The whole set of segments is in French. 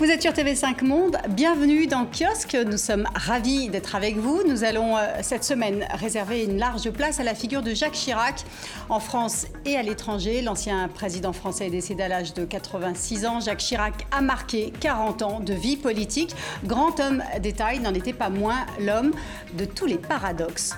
Vous êtes sur TV5 Monde, bienvenue dans Kiosque, nous sommes ravis d'être avec vous. Nous allons euh, cette semaine réserver une large place à la figure de Jacques Chirac en France et à l'étranger. L'ancien président français est décédé à l'âge de 86 ans. Jacques Chirac a marqué 40 ans de vie politique. Grand homme d'État, il n'en était pas moins l'homme de tous les paradoxes.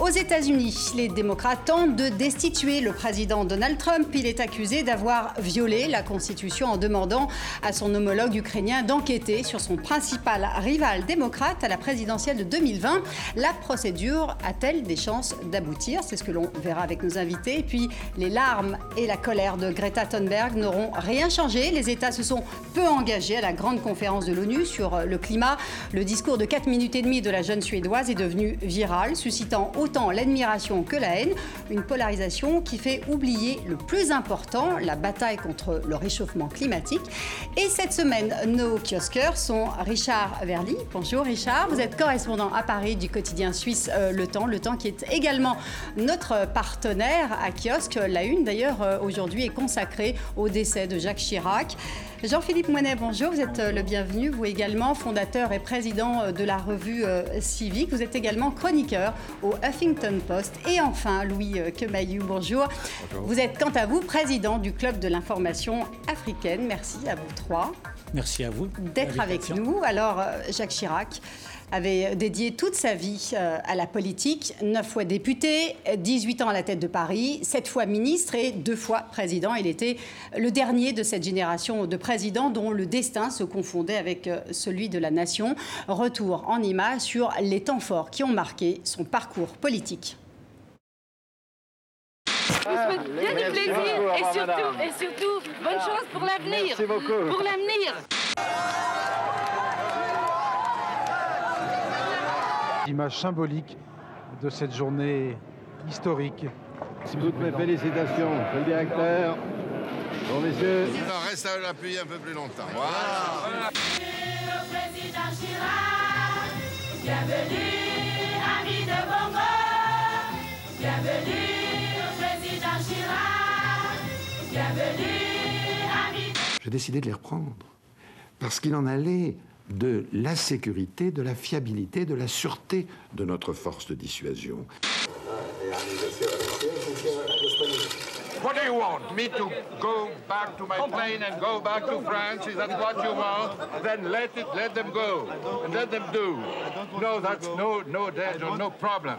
Aux États-Unis, les démocrates tentent de destituer le président Donald Trump. Il est accusé d'avoir violé la Constitution en demandant à son homologue ukrainien d'enquêter sur son principal rival démocrate à la présidentielle de 2020. La procédure a-t-elle des chances d'aboutir? C'est ce que l'on verra avec nos invités. Et puis, les larmes et la colère de Greta Thunberg n'auront rien changé. Les États se sont peu engagés à la grande conférence de l'ONU sur le climat. Le discours de 4 minutes et demie de la jeune Suédoise est devenu viral, suscitant autant l'admiration que la haine, une polarisation qui fait oublier le plus important, la bataille contre le réchauffement climatique. Et cette semaine, nos kiosqueurs sont Richard Verly. Bonjour Richard, vous êtes correspondant à Paris du quotidien suisse euh, Le Temps, Le Temps qui est également notre partenaire à kiosque. La une d'ailleurs euh, aujourd'hui est consacrée au décès de Jacques Chirac. Jean-Philippe Moinet, bonjour, vous êtes euh, le bienvenu, vous également fondateur et président euh, de la revue euh, Civique, vous êtes également chroniqueur au Huffington Post et enfin Louis Kemayou, bonjour. bonjour. Vous êtes quant à vous président du Club de l'information africaine, merci à vous trois. Merci à vous d'être avec nous. Alors Jacques Chirac, avait dédié toute sa vie euh, à la politique, neuf fois député, 18 ans à la tête de Paris, sept fois ministre et deux fois président. Il était le dernier de cette génération de présidents dont le destin se confondait avec euh, celui de la nation. Retour en images sur les temps forts qui ont marqué son parcours politique. Je vous souhaite bien du plaisir et surtout, et surtout, bonne chance pour l'avenir. Pour l'avenir. Image symbolique de cette journée historique. Toutes mes félicitations, le directeur. Bon, messieurs. On reste à l'appuyer un peu plus longtemps. Voilà. Le président Chirac, bienvenue, ami de Bongo. Bienvenue. Bienvenue. J'ai décidé de les reprendre parce qu'il en allait de la sécurité, de la fiabilité, de la sûreté de notre force de dissuasion. What do you want? Me to go back to my plane and go back to France? Is that what you want? Then let it, let them go, and let them do. No, that's no, no danger, no problem.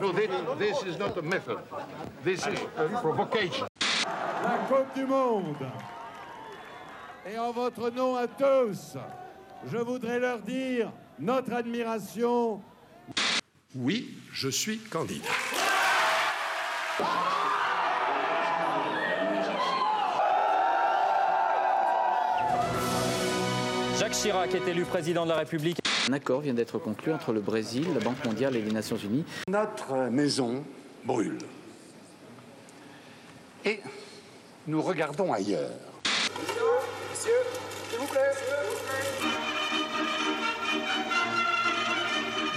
No, this is not a method. This is a provocation. La Coupe du Monde. Et en votre nom à tous, je voudrais leur dire notre admiration. Oui, je suis candidat. Jacques Chirac est élu président de la République. Un accord vient d'être conclu entre le Brésil, la Banque mondiale et les Nations unies. Notre maison brûle. Et nous regardons ailleurs. Messieurs, s'il vous plaît.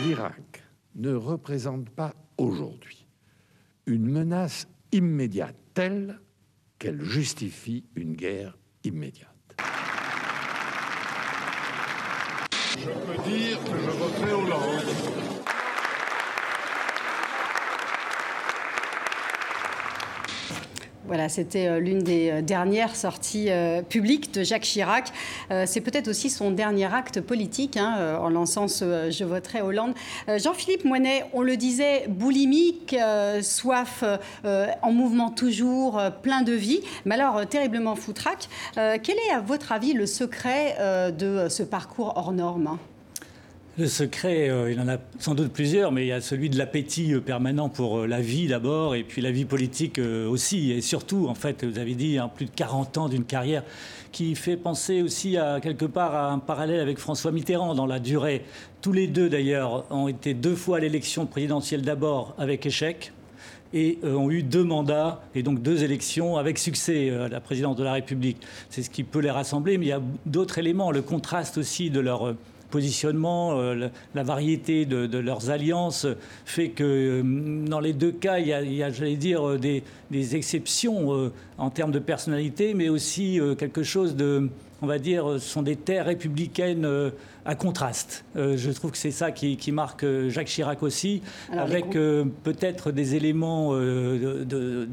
l'Irak ne représente pas aujourd'hui une menace immédiate telle qu'elle justifie une guerre immédiate. Je peux dire que je voterai Hollande. Voilà, c'était euh, l'une des euh, dernières sorties euh, publiques de Jacques Chirac. C'est peut-être aussi son dernier acte politique hein, en lançant ce Je voterai Hollande. Jean-Philippe Moinet, on le disait, boulimique, soif en mouvement toujours, plein de vie, mais alors terriblement foutraque. Quel est, à votre avis, le secret de ce parcours hors norme le secret, euh, il en a sans doute plusieurs, mais il y a celui de l'appétit euh, permanent pour euh, la vie d'abord, et puis la vie politique aussi. Et surtout, en fait, vous avez dit, hein, plus de 40 ans d'une carrière qui fait penser aussi à quelque part à un parallèle avec François Mitterrand dans la durée. Tous les deux, d'ailleurs, ont été deux fois à l'élection présidentielle d'abord avec échec, et ont eu deux mandats et donc deux élections avec succès à la présidence de la République. C'est ce qui peut les rassembler, mais il y a d'autres éléments, le contraste aussi de leur positionnement, euh, la variété de, leurs alliances fait que euh, dans les deux cas, il y a, j'allais dire, euh, des, exceptions en termes de personnalité, mais aussi quelque chose de on va dire, sont des terres républicaines euh, à contraste. Euh, je trouve que c'est ça qui, marque euh, Jacques Chirac aussi, avec peut-être des éléments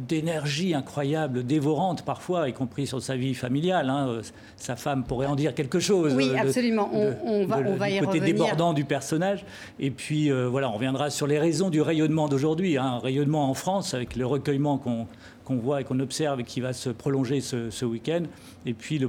d'énergie incroyable, dévorante parfois, y compris sur sa vie familiale. Hein. Sa femme pourrait en dire quelque chose. Oui, absolument. on, va, on va y côté débordant du personnage. Et puis, voilà, on reviendra sur les raisons du rayonnement d'aujourd'hui. Hein. Un rayonnement en France, avec le recueillement qu'on qu'on voit et qu'on observe et qui va se prolonger ce, week-end, et puis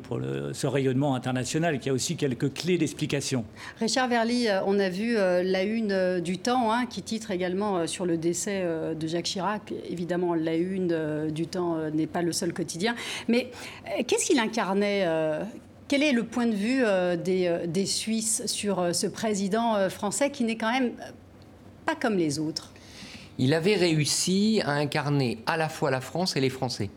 ce rayonnement international qui a aussi quelques clés d'explication. Richard Verly, euh, on a vu euh, la une euh, du Temps hein, qui titre également sur le décès de Jacques Chirac. Évidemment, la une du Temps n'est pas le seul quotidien, mais qu'est-ce qu'il incarnait quel est le point de vue des Suisses sur ce président français qui n'est quand même pas comme les autres? Il avait réussi à incarner à la fois la France et les Français,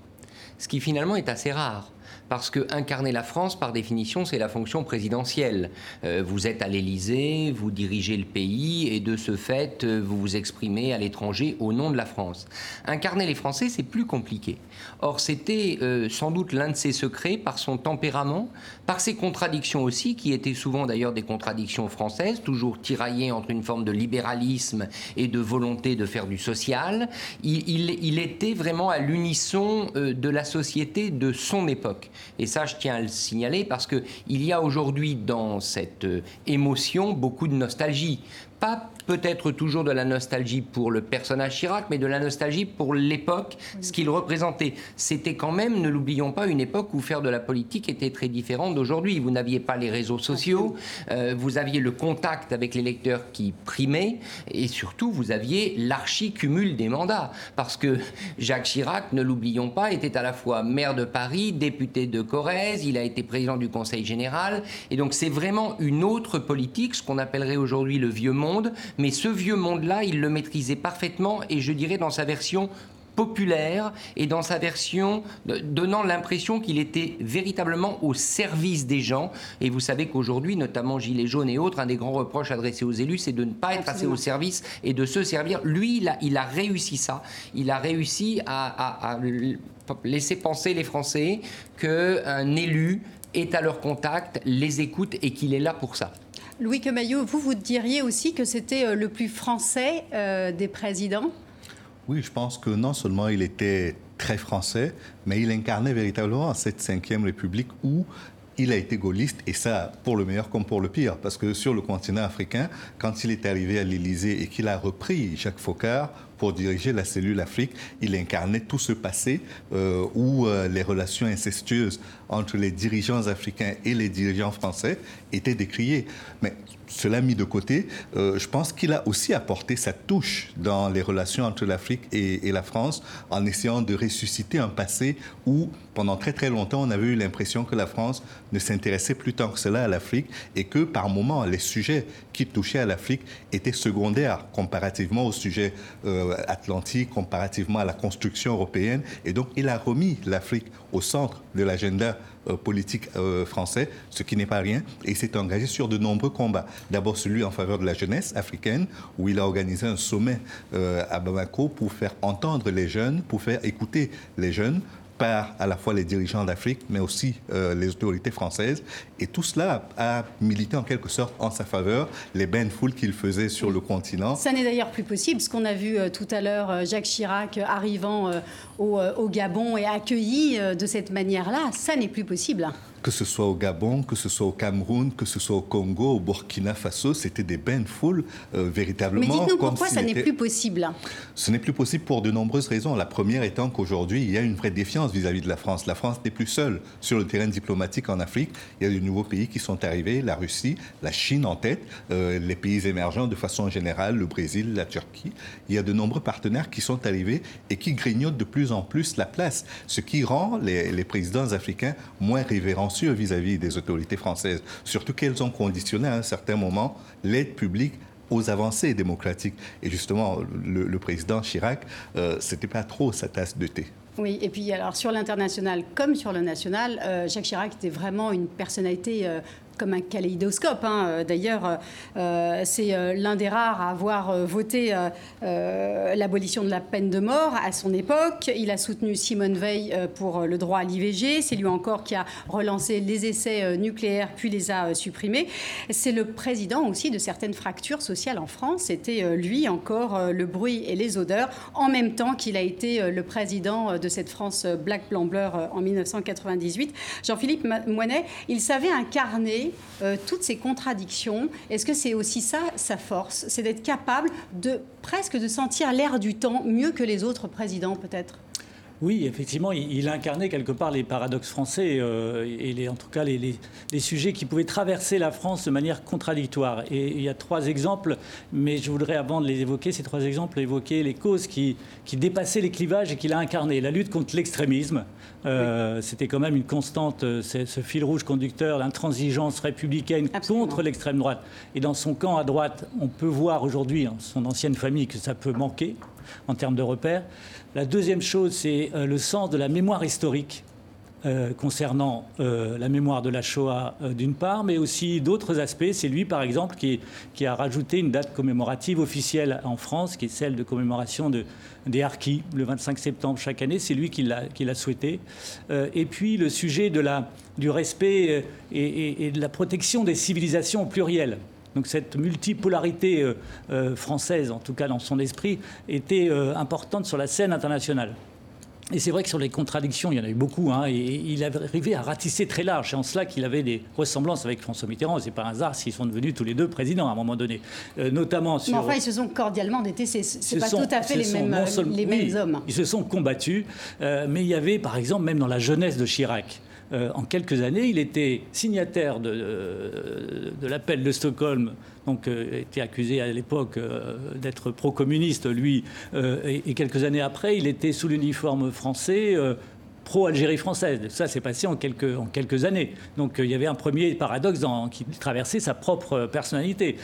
ce qui finalement est assez rare parce que incarner la France, par définition, c'est la fonction présidentielle. Euh, vous êtes à l'Élysée, vous dirigez le pays, et de ce fait, euh, vous vous exprimez à l'étranger au nom de la France. Incarner les Français, c'est plus compliqué. Or, c'était euh, sans doute l'un de ses secrets par son tempérament, par ses contradictions aussi, qui étaient souvent d'ailleurs des contradictions françaises, toujours tiraillées entre une forme de libéralisme et de volonté de faire du social. il était vraiment à l'unisson de la société de son époque. Et ça, je tiens à le signaler parce qu'il y a aujourd'hui dans cette euh, émotion beaucoup de nostalgie. Pas peut-être toujours de la nostalgie pour le personnage Chirac, mais de la nostalgie pour l'époque, ce qu'il représentait. C'était quand même, ne l'oublions pas, une époque où faire de la politique était très différent d'aujourd'hui. Vous n'aviez pas les réseaux sociaux, euh, vous aviez le contact avec les lecteurs qui primait, et surtout, vous aviez l'archi-cumul des mandats. Parce que Jacques Chirac, ne l'oublions pas, était à la fois maire de Paris, député de Corrèze, il a été président du Conseil général, et donc c'est vraiment une autre politique, ce qu'on appellerait aujourd'hui le vieux monde, mais ce vieux monde-là, il le maîtrisait parfaitement et je dirais dans sa version populaire et dans sa version donnant l'impression qu'il était véritablement au service des gens. Et vous savez qu'aujourd'hui, notamment Gilets jaunes et autres, un des grands reproches adressés aux élus, c'est de ne pas être assez au service et de se servir. Lui, il a, il a réussi ça. Il a réussi à, à laisser penser les Français qu'un élu est à leur contact, les écoute et qu'il est là pour ça. Louis Quemaillot, vous, vous diriez aussi que c'était euh, le plus français euh, des présidents? Oui, je pense que non seulement il était très français, mais il incarnait véritablement cette cinquième République où il a été gaulliste, et ça pour le meilleur comme pour le pire, parce que sur le continent africain, quand il est arrivé à l'Élysée et qu'il a repris Jacques Faucard pour diriger la cellule Afrique, il incarnait tout ce passé euh, où les relations incestueuses entre les dirigeants africains et les dirigeants français étaient décriées. Mais cela mis de côté, euh, je pense qu'il a aussi apporté sa touche dans les relations entre l'Afrique et, la France en essayant de ressusciter un passé où, pendant très très longtemps, on avait eu l'impression que la France ne s'intéressait plus tant que cela à l'Afrique et que, par moments, les sujets qui touchaient à l'Afrique étaient secondaires comparativement aux sujets euh, atlantiques, comparativement à la construction européenne. Et donc, il a remis l'Afrique au centre de l'agenda politique euh, français, ce qui n'est pas rien, et s'est engagé sur de nombreux combats. D'abord celui en faveur de la jeunesse africaine, où il a organisé un sommet euh, à Bamako pour faire entendre les jeunes, pour faire écouter les jeunes, par à la fois les dirigeants d'Afrique, mais aussi les autorités françaises. Et tout cela a milité en quelque sorte en sa faveur, les bains de foule qu'il faisait sur le continent. Ça n'est d'ailleurs plus possible, ce qu'on a vu tout à l'heure, Jacques Chirac arrivant euh, au, Gabon et accueillis euh, de cette manière-là, ça n'est plus possible que ce soit au Gabon, que ce soit au Cameroun, que ce soit au Congo, au Burkina Faso, c'était des bains de foule euh, véritablement. Mais dites-nous pourquoi ça n'est plus possible Ce n'est plus possible pour de nombreuses raisons. La première étant qu'aujourd'hui, il y a une vraie défiance vis-à-vis de la France. La France n'est plus seule sur le terrain diplomatique en Afrique. Il y a de nouveaux pays qui sont arrivés, la Russie, la Chine en tête, les pays émergents de façon générale, le Brésil, la Turquie. Il y a de nombreux partenaires qui sont arrivés et qui grignotent de plus en plus la place, ce qui rend les, présidents africains moins vis-à-vis des autorités françaises, surtout qu'elles ont conditionné à un certain moment l'aide publique aux avancées démocratiques. Et justement, le, président Chirac, euh, c'était pas trop sa tasse de thé. Oui, et puis alors sur l'international comme sur le national, euh, Jacques Chirac était vraiment une personnalité euh, comme un kaléidoscope. Hein. D'ailleurs, euh, c'est euh, l'un des rares à avoir euh, voté l'abolition de la peine de mort à son époque. Il a soutenu Simone Veil pour le droit à l'IVG. C'est lui encore qui a relancé les essais nucléaires puis les a supprimés. C'est le président aussi de certaines fractures sociales en France. C'était lui encore le bruit et les odeurs, en même temps qu'il a été le président de cette France Black Blanc Bleu en 1998. Jean-Philippe Moinet, il savait incarner euh, toutes ces contradictions. Est-ce que c'est aussi ça sa force? C'est d'être capable de presque de sentir l'air du temps mieux que les autres présidents peut-être? Oui, effectivement, il, incarnait quelque part les paradoxes français euh, et les, en tout cas les, sujets qui pouvaient traverser la France de manière contradictoire. Et il y a trois exemples, mais je voudrais, avant de les évoquer, ces trois exemples, évoquer les causes qui, qui dépassaient les clivages et qu'il a incarné. La lutte contre l'extrémisme, euh, c'était quand même une constante, euh, ce fil rouge conducteur, l'intransigeance républicaine contre l'extrême droite. Et dans son camp à droite, on peut voir aujourd'hui, hein, son ancienne famille, que ça peut manquer en termes de repères. La deuxième chose, c'est euh, le sens de la mémoire historique euh, concernant euh, la mémoire de la Shoah d'une part, mais aussi d'autres aspects. C'est lui, par exemple, qui, a rajouté une date commémorative officielle en France, qui est celle de commémoration de, des Harkis, le 25 septembre chaque année. C'est lui qui l'a souhaité. et puis le sujet du respect et, et, de la protection des civilisations plurielles. Donc cette multipolarité euh, euh, française, en tout cas dans son esprit, était euh, importante sur la scène internationale. Et c'est vrai que sur les contradictions, il y en a eu beaucoup. Hein, et il arrivé à ratisser très large. C'est en cela qu'il avait des ressemblances avec François Mitterrand. C'est pas un hasard s'ils sont devenus tous les deux présidents à un moment donné. notamment sur. Mais enfin, ils se sont cordialement détestés. C'est pas tout à fait les, mêmes, les mêmes hommes. Ils se sont combattus. mais il y avait, par exemple, même dans la jeunesse de Chirac, euh, en quelques années. Il était signataire de, euh, l'appel de Stockholm, donc euh, était accusé à l'époque d'être pro-communiste, lui, et, quelques années après, il était sous l'uniforme français pro-Algérie française. Ça s'est passé en quelques, années. Donc il y avait un premier paradoxe qui traversait sa propre personnalité.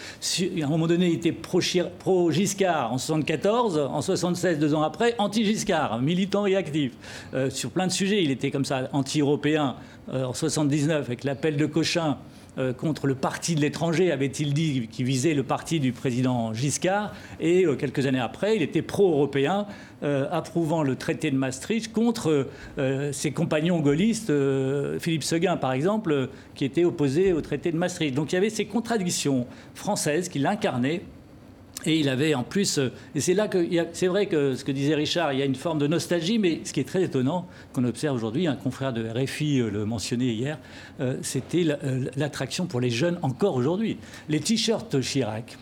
à un moment donné, il était pro-Giscard en 74, en 76, deux ans après, anti-Giscard, militant et actif. Euh, sur plein de sujets, il était comme ça, anti-européen euh, en 79 avec l'appel de Cochin euh, contre le parti de l'étranger, avait-il dit, qui visait le parti du président Giscard. Et euh, quelques années après, il était pro-européen, euh, approuvant le traité de Maastricht contre ses compagnons gaullistes, Philippe Seguin par exemple, qui était opposé au traité de Maastricht. Donc il y avait ces contradictions françaises qu'il incarnait et il avait en plus, euh, et c'est là que, c'est vrai que ce que disait Richard, il y a une forme de nostalgie, mais ce qui est très étonnant, qu'on observe aujourd'hui, un confrère de RFI euh, le mentionnait hier, euh, c'était l'attraction pour les jeunes encore aujourd'hui. Les t-shirts Chirac,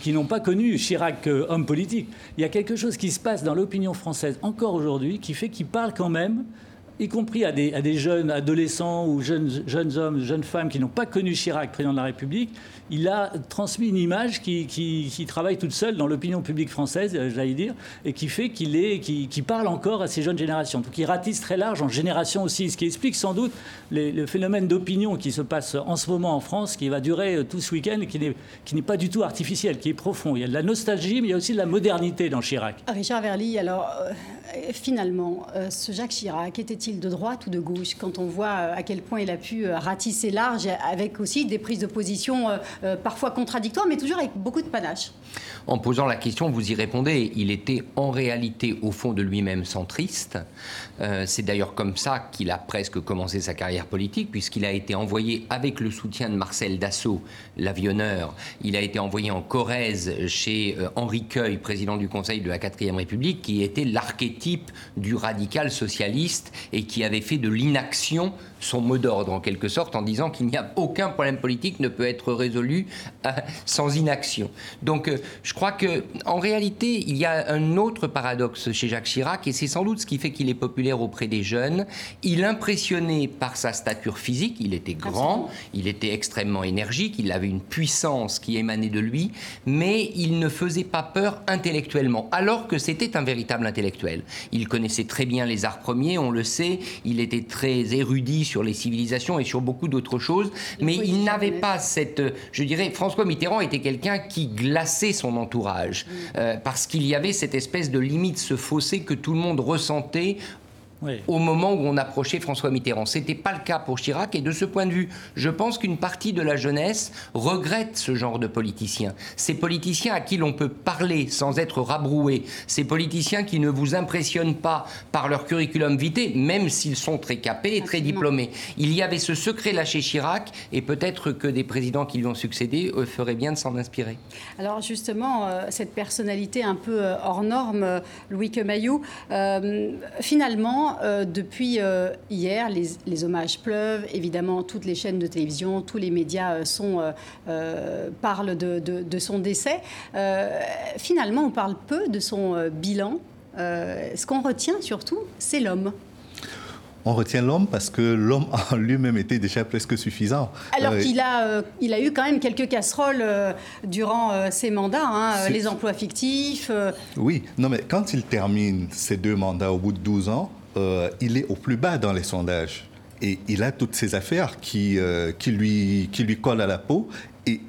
qui n'ont pas connu Chirac homme politique, il y a quelque chose qui se passe dans l'opinion française encore aujourd'hui qui fait qu'il parle quand même y compris à des, jeunes adolescents ou jeunes, hommes, jeunes femmes qui n'ont pas connu Chirac, président de la République, il a transmis une image qui, travaille toute seule dans l'opinion publique française, euh, j'allais dire, et qui fait qu'il est, qui, parle encore à ces jeunes générations. Donc il ratisse très large en génération aussi, ce qui explique sans doute le phénomène d'opinion qui se passe en ce moment en France, qui va durer euh, tout ce week-end, qui n'est, qui n'est pas du tout artificiel, qui est profond. Il y a de la nostalgie, mais il y a aussi de la modernité dans Chirac. Richard Verly, alors euh, finalement, ce Jacques Chirac était-il de droite ou de gauche quand on voit à quel point il a pu ratisser large, avec aussi des prises de position euh, parfois contradictoire, mais toujours avec beaucoup de panache. En posant la question, vous y répondez. Il était en réalité, au fond de lui-même, centriste. Euh, c'est d'ailleurs comme ça qu'il a presque commencé sa carrière politique, puisqu'il a été envoyé avec le soutien de Marcel Dassault, l'avionneur. Il a été envoyé en Corrèze chez euh, Henri Queuil, président du Conseil de la 4ème République, qui était l'archétype du radical socialiste et qui avait fait de l'inaction son mot d'ordre en quelque sorte en disant qu'il n'y a aucun problème politique ne peut être résolu euh, sans inaction. Donc euh, je crois que en réalité il y a un autre paradoxe chez Jacques Chirac et c'est sans doute ce qui fait qu'il est populaire auprès des jeunes. Il impressionnait par sa stature physique, il était grand, il était extrêmement énergique, il avait une puissance qui émanait de lui, mais il ne faisait pas peur intellectuellement, alors que c'était un véritable intellectuel. Il connaissait très bien les arts premiers, on le sait, il était très érudit sur les civilisations et sur beaucoup d'autres choses, mais il n'avait pas cette, je dirais, François Mitterrand était quelqu'un qui glaçait son entourage, mm. euh, parce qu'il y avait cette espèce de limite, ce fossé que tout le monde ressentait au moment où on approchait François Mitterrand. Ce n'était pas le cas pour Chirac et de ce point de vue, je pense qu'une partie de la jeunesse regrette ce genre de politiciens. Ces politiciens à qui l'on peut parler sans être rabroué, ces politiciens qui ne vous impressionnent pas par leur curriculum vitae, même s'ils sont très capés et très diplômés. Il y avait ce secret-là chez Chirac et peut-être que des présidents qui lui ont succédé feraient bien de s'en inspirer. Alors justement, euh, cette personnalité un peu euh, hors norme, euh, Louis Quemayou, finalement, euh, depuis euh, hier, les, hommages pleuvent. Évidemment, toutes les chaînes de télévision, tous les médias euh, sont, parlent de, son décès. finalement, on parle peu de son bilan. ce qu'on retient surtout, c'est l'homme. On retient l'homme parce que l'homme en lui-même était déjà presque suffisant. Alors qu'il a, il a eu quand même quelques casseroles durant ses mandats, hein, les emplois fictifs. Oui, non mais quand il termine ses deux mandats au bout de 12 ans, euh, il est au plus bas dans les sondages. Et il a toutes ces affaires qui, euh, qui, lui, qui lui collent à la peau. Et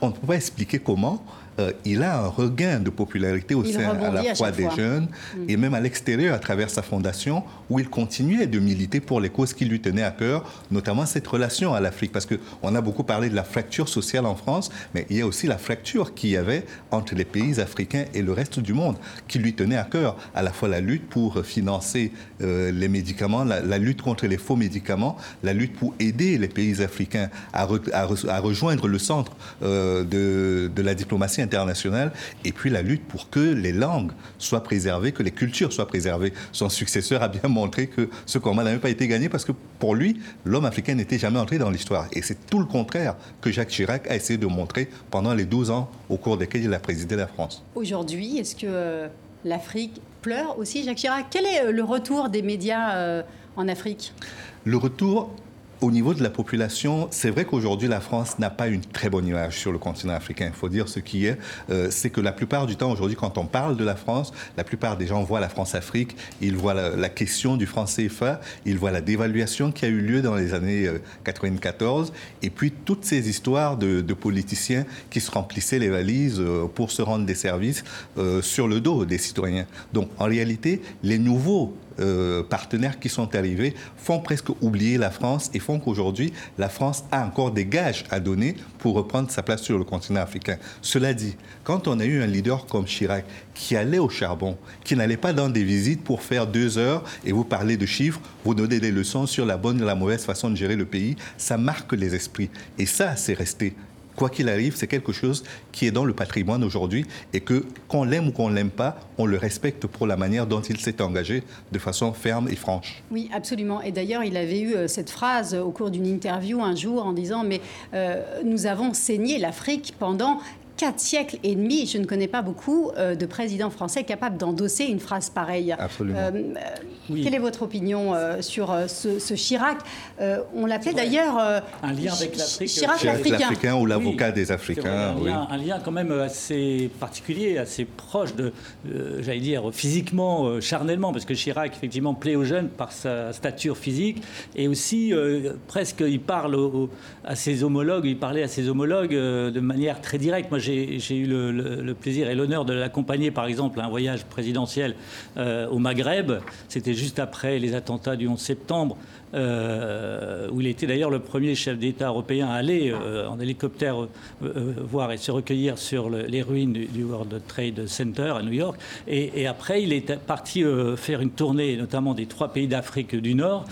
on ne peut pas expliquer comment, euh, il a un regain de popularité au sein à la fois des jeunes mm. et même à l'extérieur à travers sa fondation où il continuait de militer pour les causes qui lui tenaient à cœur, notamment cette relation à l'Afrique. Parce qu'on a beaucoup parlé de la fracture sociale en France, mais il y a aussi la fracture qu'il y avait entre les pays africains et le reste du monde qui lui tenait à cœur, à la fois la lutte pour financer euh, les médicaments, la, lutte contre les faux médicaments, la lutte pour aider les pays africains à, à, rejoindre le centre euh, de, de la diplomatie internationale, et puis la lutte pour que les langues soient préservées, que les cultures soient préservées. Son successeur a bien montré que ce combat n'avait pas été gagné parce que pour lui, l'homme africain n'était jamais entré dans l'histoire. Et c'est tout le contraire que Jacques Chirac a essayé de montrer pendant les 12 ans au cours desquels il a présidé la France. Aujourd'hui, est-ce que euh, l'Afrique pleure aussi, Jacques Chirac? Quel est euh, le retour des médias euh, en Afrique? Le retour au niveau de la population, c'est vrai qu'aujourd'hui, la France n'a pas une très bonne image sur le continent africain. Il faut dire ce qui est. Euh, c'est que la plupart du temps, aujourd'hui, quand on parle de la France, la plupart des gens voient la France-Afrique, ils voient la, question du franc CFA, ils voient la dévaluation qui a eu lieu dans les années 94, euh, et puis toutes ces histoires de, politiciens qui se remplissaient les valises euh, pour se rendre des services sur le dos des citoyens. Donc, en réalité, les nouveaux euh, partenaires qui sont arrivés font presque oublier la France et font qu'aujourd'hui, la France a encore des gages à donner pour reprendre sa place sur le continent africain. Cela dit, quand on a eu un leader comme Chirac qui allait au charbon, qui n'allait pas dans des visites pour faire deux heures et vous parler de chiffres, vous donner des leçons sur la bonne et la mauvaise façon de gérer le pays, ça marque les esprits. Et ça, c'est resté quoi qu'il arrive, c'est quelque chose qui est dans le patrimoine aujourd'hui et que, qu'on l'aime ou qu'on l'aime pas, on le respecte pour la manière dont il s'est engagé de façon ferme et franche. Oui, absolument. Et d'ailleurs, il avait eu euh, cette phrase au cours d'une interview un jour en disant Mais euh, nous avons saigné l'Afrique pendant quatre siècles et demi, je ne connais pas beaucoup euh, de présidents français capables d'endosser une phrase pareille. Absolument. Euh, euh, quelle est votre opinion sur ce, Chirac On l'appelait d'ailleurs un lien avec l'Afrique. Chirac l'Africain. ou l'avocat des Africains. un, lien, un, lien, quand même assez particulier, assez proche de, j'allais dire, physiquement, charnellement, parce que Chirac effectivement plaît aux jeunes par sa stature physique et aussi presque il parle à ses homologues, il parlait à ses homologues de manière très directe. Moi, j'ai eu le, plaisir et l'honneur de l'accompagner, par exemple, à un voyage présidentiel euh, au Maghreb. C'était juste après les attentats du 11 septembre. Euh, où il était d'ailleurs le premier chef d'État européen à aller euh, en hélicoptère voir et se recueillir sur les ruines du, World Trade Center à New York. Et, et après, il est parti faire une tournée, notamment des trois pays d'Afrique du Nord.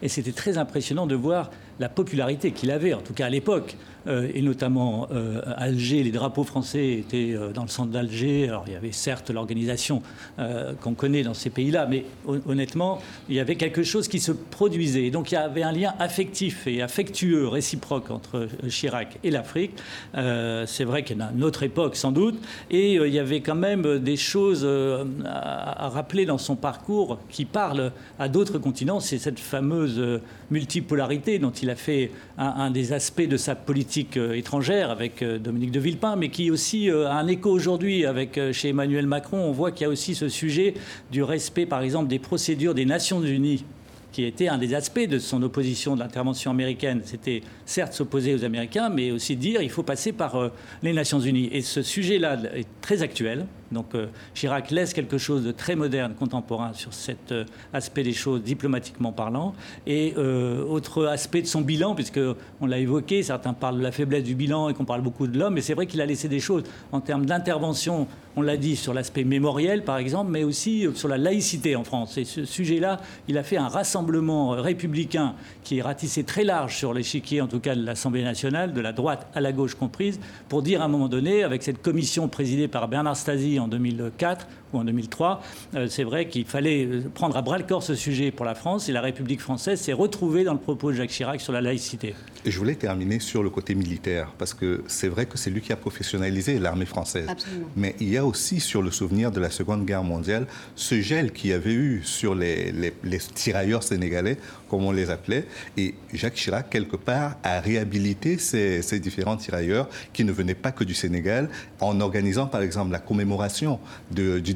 Et c'était très impressionnant de voir la popularité qu'il avait, en tout cas à l'époque. Euh, et notamment euh, Alger, les drapeaux français étaient euh, dans le centre d'Alger. Alors il y avait certes l'organisation qu'on connaît dans ces pays-là, mais honnêtement, il y avait quelque chose qui se produisait. donc il y avait un lien affectif et affectueux, réciproque entre Chirac et l'Afrique. C'est vrai qu'il y a une autre époque sans doute, et il y avait quand même des choses à, rappeler dans son parcours qui parlent à d'autres continents. C'est cette fameuse multipolarité dont il a fait un des aspects de sa politique euh, étrangère avec euh, Dominique de Villepin, mais qui aussi euh, a un écho aujourd'hui avec chez Emmanuel Macron. On voit qu'il y a aussi ce sujet du respect, par exemple, des procédures des Nations Unies qui était un des aspects de son opposition de l'intervention américaine. C'était certes s'opposer aux Américains, mais aussi dire il faut passer par les Nations Unies. Et ce sujet-là est très actuel Donc Chirac laisse quelque chose de très moderne, contemporain sur cet aspect des choses diplomatiquement parlant. Et autre aspect de son bilan, puisque on l'a évoqué, certains parlent de la faiblesse du bilan et qu'on parle beaucoup de l'homme, mais c'est vrai qu'il a laissé des choses en termes d'intervention on l'a dit, sur l'aspect mémoriel, par exemple, mais aussi sur la laïcité en France. Et ce sujet-là, il a fait un rassemblement républicain qui est ratissé très large sur l'échiquier, en tout cas de l'Assemblée nationale, de la droite à la gauche comprise, pour dire à un moment donné, avec cette commission présidée par Bernard Stasi en 2004 ou en 2003, euh, c'est vrai qu'il fallait euh, prendre à bras le corps ce sujet pour la France et la République française s'est retrouvée dans le propos de Jacques Chirac sur la laïcité. Et je voulais terminer sur le côté militaire, parce que c'est vrai que c'est lui qui a professionnalisé l'armée française. Absolument. Mais il y a aussi sur le souvenir de la Seconde Guerre mondiale ce gel qu'il y avait eu sur les, les, tirailleurs sénégalais, comme on les appelait. Et Jacques Chirac, quelque part, a réhabilité ces, ces différents tirailleurs qui ne venaient pas que du Sénégal, en organisant par exemple la commémoration de, du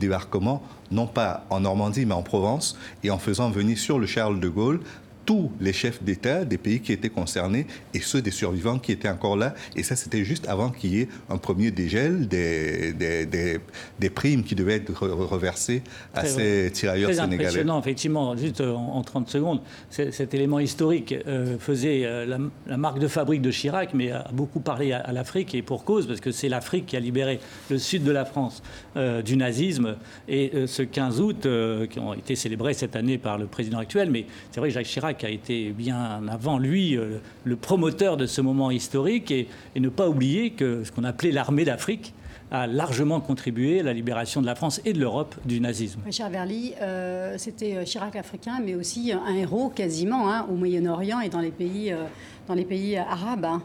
non pas en Normandie mais en Provence, et en faisant venir sur le Charles de Gaulle tous les chefs d'État des pays qui étaient concernés et ceux des survivants qui étaient encore là. Et ça, c'était juste avant qu'il y ait un premier dégel des, des, primes qui devaient être reversées à ces tirailleurs très sénégalais. impressionnant, effectivement. Juste euh, en, 30 secondes, cet élément historique euh, faisait euh, la, marque de fabrique de Chirac, mais a beaucoup parlé à, l'Afrique et pour cause, parce que c'est l'Afrique qui a libéré le sud de la France du nazisme. Et ce 15 août, qui ont été célébrés cette année par le président actuel, mais c'est vrai que Jacques Chirac qui a été bien avant lui euh, le promoteur de ce moment historique et, ne pas oublier que ce qu'on appelait l'armée d'Afrique a largement contribué à la libération de la France et de l'Europe du nazisme. Richard Verly, euh, c'était euh, Chirac africain, mais aussi un héros quasiment hein, au Moyen-Orient et dans les pays, dans les pays arabes. Hein.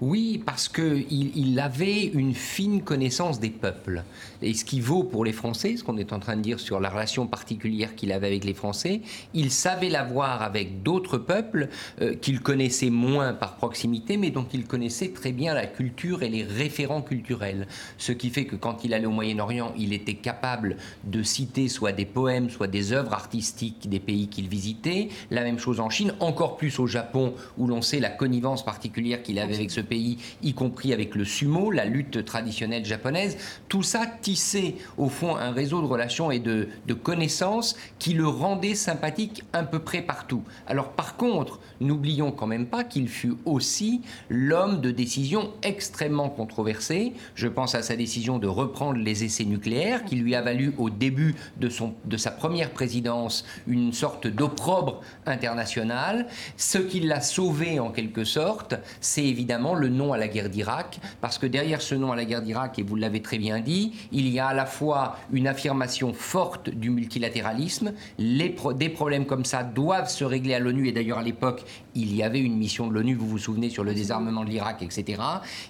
Oui, parce qu'il il avait une fine connaissance des peuples. Et ce qui vaut pour les Français, ce qu'on est en train de dire sur la relation particulière qu'il avait avec les Français, il savait l'avoir avec d'autres peuples euh, qu'il connaissait moins par proximité, mais dont il connaissait très bien la culture et les référents culturels. Ce qui fait que quand il allait au Moyen-Orient, il était capable de citer soit des poèmes, soit des œuvres artistiques des pays qu'il visitait. La même chose en Chine, encore plus au Japon, où l'on sait la connivence particulière qu'il avait avec ce pays, y compris avec le sumo, la lutte traditionnelle japonaise, tout ça tissait au fond un réseau de relations et de, connaissances qui le rendait sympathique à peu près partout. Alors par contre, n'oublions quand même pas qu'il fut aussi l'homme de décision extrêmement controversée. Je pense à sa décision de reprendre les essais nucléaires qui lui a valu au début de, son, de sa première présidence une sorte d'opprobre international. Ce qui l'a sauvé en quelque sorte, c'est évidemment le nom à la guerre d'Irak, parce que derrière ce nom à la guerre d'Irak, et vous l'avez très bien dit, il y a à la fois une affirmation forte du multilatéralisme, les des problèmes comme ça doivent se régler à l'ONU, et d'ailleurs à l'époque, il y avait une mission de l'ONU, vous vous souvenez, sur le désarmement de l'Irak, etc.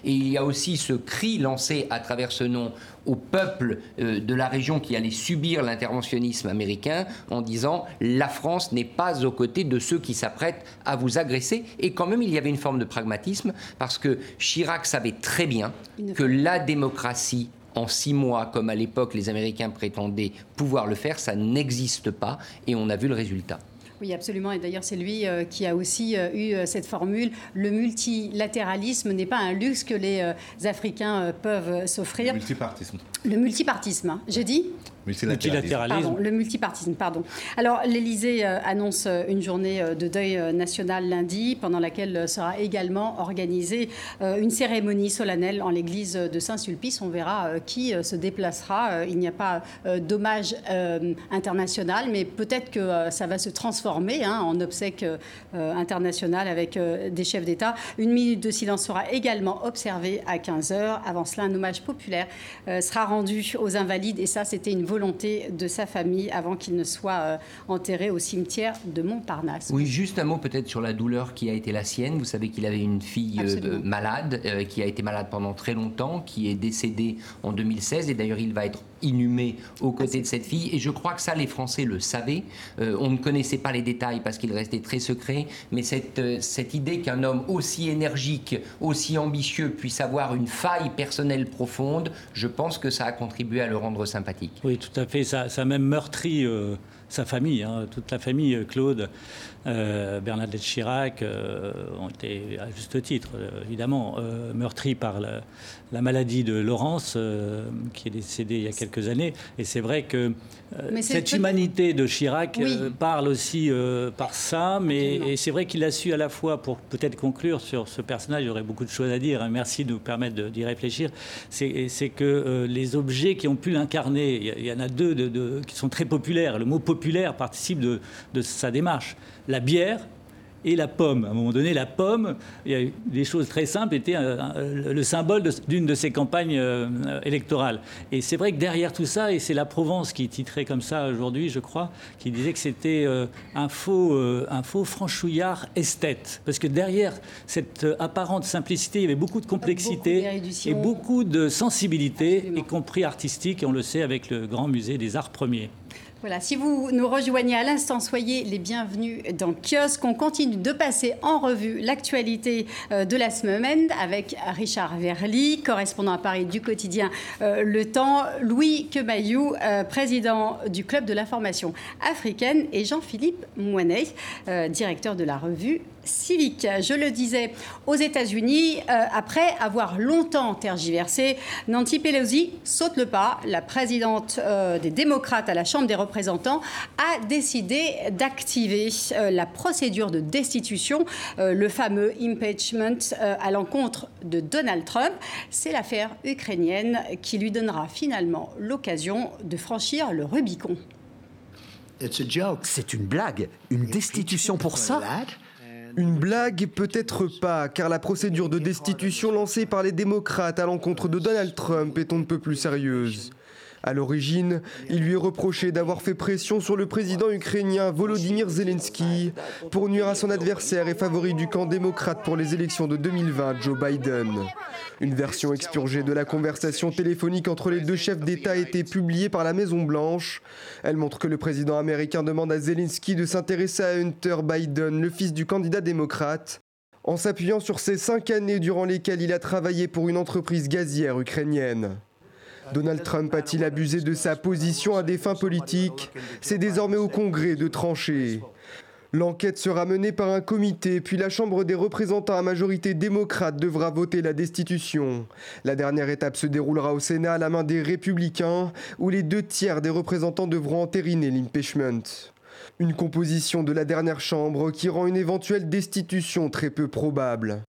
Et il y a aussi ce cri lancé à travers ce nom au peuple euh, de la région qui allait subir l'interventionnisme américain en disant la France n'est pas aux côtés de ceux qui s'apprêtent à vous agresser. Et quand même, il y avait une forme de pragmatisme parce que Chirac savait très bien que la démocratie en six mois, comme à l'époque les Américains prétendaient pouvoir le faire, ça n'existe pas et on a vu le résultat. Oui, absolument. Et d'ailleurs, c'est lui euh, qui a aussi euh, eu euh, cette formule. Le multilatéralisme n'est pas un luxe que les Africains peuvent s'offrir. Le multipartisme. Le multipartisme, hein. j'ai dit? Multilatéralisme. le multipartisme, pardon. Alors, l'Élysée euh, annonce euh, une journée euh, de deuil national lundi, pendant laquelle sera également organisée une cérémonie solennelle en l'église de Saint-Sulpice. On verra qui se déplacera. Il n'y a pas d'hommage international, mais peut-être que ça va se transformer hein, en obsèque international avec des chefs d'État. Une minute de silence sera également observée à 15h. Avant cela, un hommage populaire sera rendu aux invalides, et ça, c'était une volonté de sa famille avant qu'il ne soit euh, enterré au cimetière de Montparnasse. Oui, juste un mot peut-être sur la douleur qui a été la sienne. Vous savez qu'il avait une fille euh, malade, euh, qui a été malade pendant très longtemps, qui est décédée en 2016, et d'ailleurs il va être inhumé aux côtés de cette fille. Et je crois que ça, les Français le savaient. on ne connaissait pas les détails parce qu'il restait très secret, mais cette, cette idée qu'un homme aussi énergique, aussi ambitieux puisse avoir une faille personnelle profonde, je pense que ça a contribué à le rendre sympathique. Oui, tout à fait. Ça, ça a même meurtri euh, sa famille, hein, toute la famille Claude, Bernadette Chirac ont été à juste titre, évidemment, meurtris par la, maladie de Laurence, qui est décédée il y a quelques années. Et c'est vrai que cette humanité de Chirac parle aussi par ça, mais et c'est vrai qu'il a su à la fois, pour peut-être conclure sur ce personnage, il y aurait beaucoup de choses à dire, hein, merci de nous permettre d'y réfléchir, c'est que euh, les objets qui ont pu l'incarner, il y, en a deux de, qui sont très populaires, le mot populaire participe de, de sa démarche. La bière, et la pomme. À un moment donné, la pomme, il y a des choses très simples, était le symbole d'une de, ses campagnes euh, électorales. Et c'est vrai que derrière tout ça, et c'est la Provence qui titrait comme ça aujourd'hui, je crois, qui disait que c'était euh, un, faux, euh, un faux franchouillard esthète. Parce que derrière cette apparente simplicité, il y avait beaucoup de complexité et beaucoup de sensibilité, y compris artistique, et on le sait avec le Grand Musée des Arts Premiers. Voilà, si vous nous rejoignez à l'instant, soyez les bienvenus dans Kiosque. On continue de passer en revue l'actualité euh, de la semaine avec Richard Verly, correspondant à Paris du quotidien euh, Le Temps, Louis Quemayou, euh, président du Club de l'information africaine, et Jean-Philippe Moinet, directeur de la revue civique. Je le disais, aux États-Unis, euh, après avoir longtemps tergiversé, Nancy Pelosi saute le pas. La présidente euh, des démocrates à la Chambre des représentants a décidé d'activer euh, la procédure de destitution, le fameux impeachment à l'encontre de Donald Trump. C'est l'affaire ukrainienne qui lui donnera finalement l'occasion de franchir le Rubicon. C'est une blague, une destitution pour ça une blague Peut-être pas, car la procédure de destitution lancée par les démocrates à l'encontre de Donald Trump est on ne peut plus sérieuse. À l'origine, il lui est reproché d'avoir fait pression sur le président ukrainien Volodymyr Zelensky pour nuire à son adversaire et favori du camp démocrate pour les élections de 2020, Joe Biden. Une version expurgée de la conversation téléphonique entre les deux chefs d'État a été publiée par la Maison-Blanche. Elle montre que le président américain demande à Zelensky de s'intéresser à Hunter Biden, le fils du candidat démocrate, en s'appuyant sur ces cinq années durant lesquelles il a travaillé pour une entreprise gazière ukrainienne. Donald Trump a-t-il abusé de sa position à des fins politiques C'est désormais au Congrès de trancher. L'enquête sera menée par un comité, puis la Chambre des représentants à majorité démocrate devra voter la destitution. La dernière étape se déroulera au Sénat à la main des républicains, où les deux tiers des représentants devront entériner l'impeachment. Une composition de la dernière Chambre qui rend une éventuelle destitution très peu probable.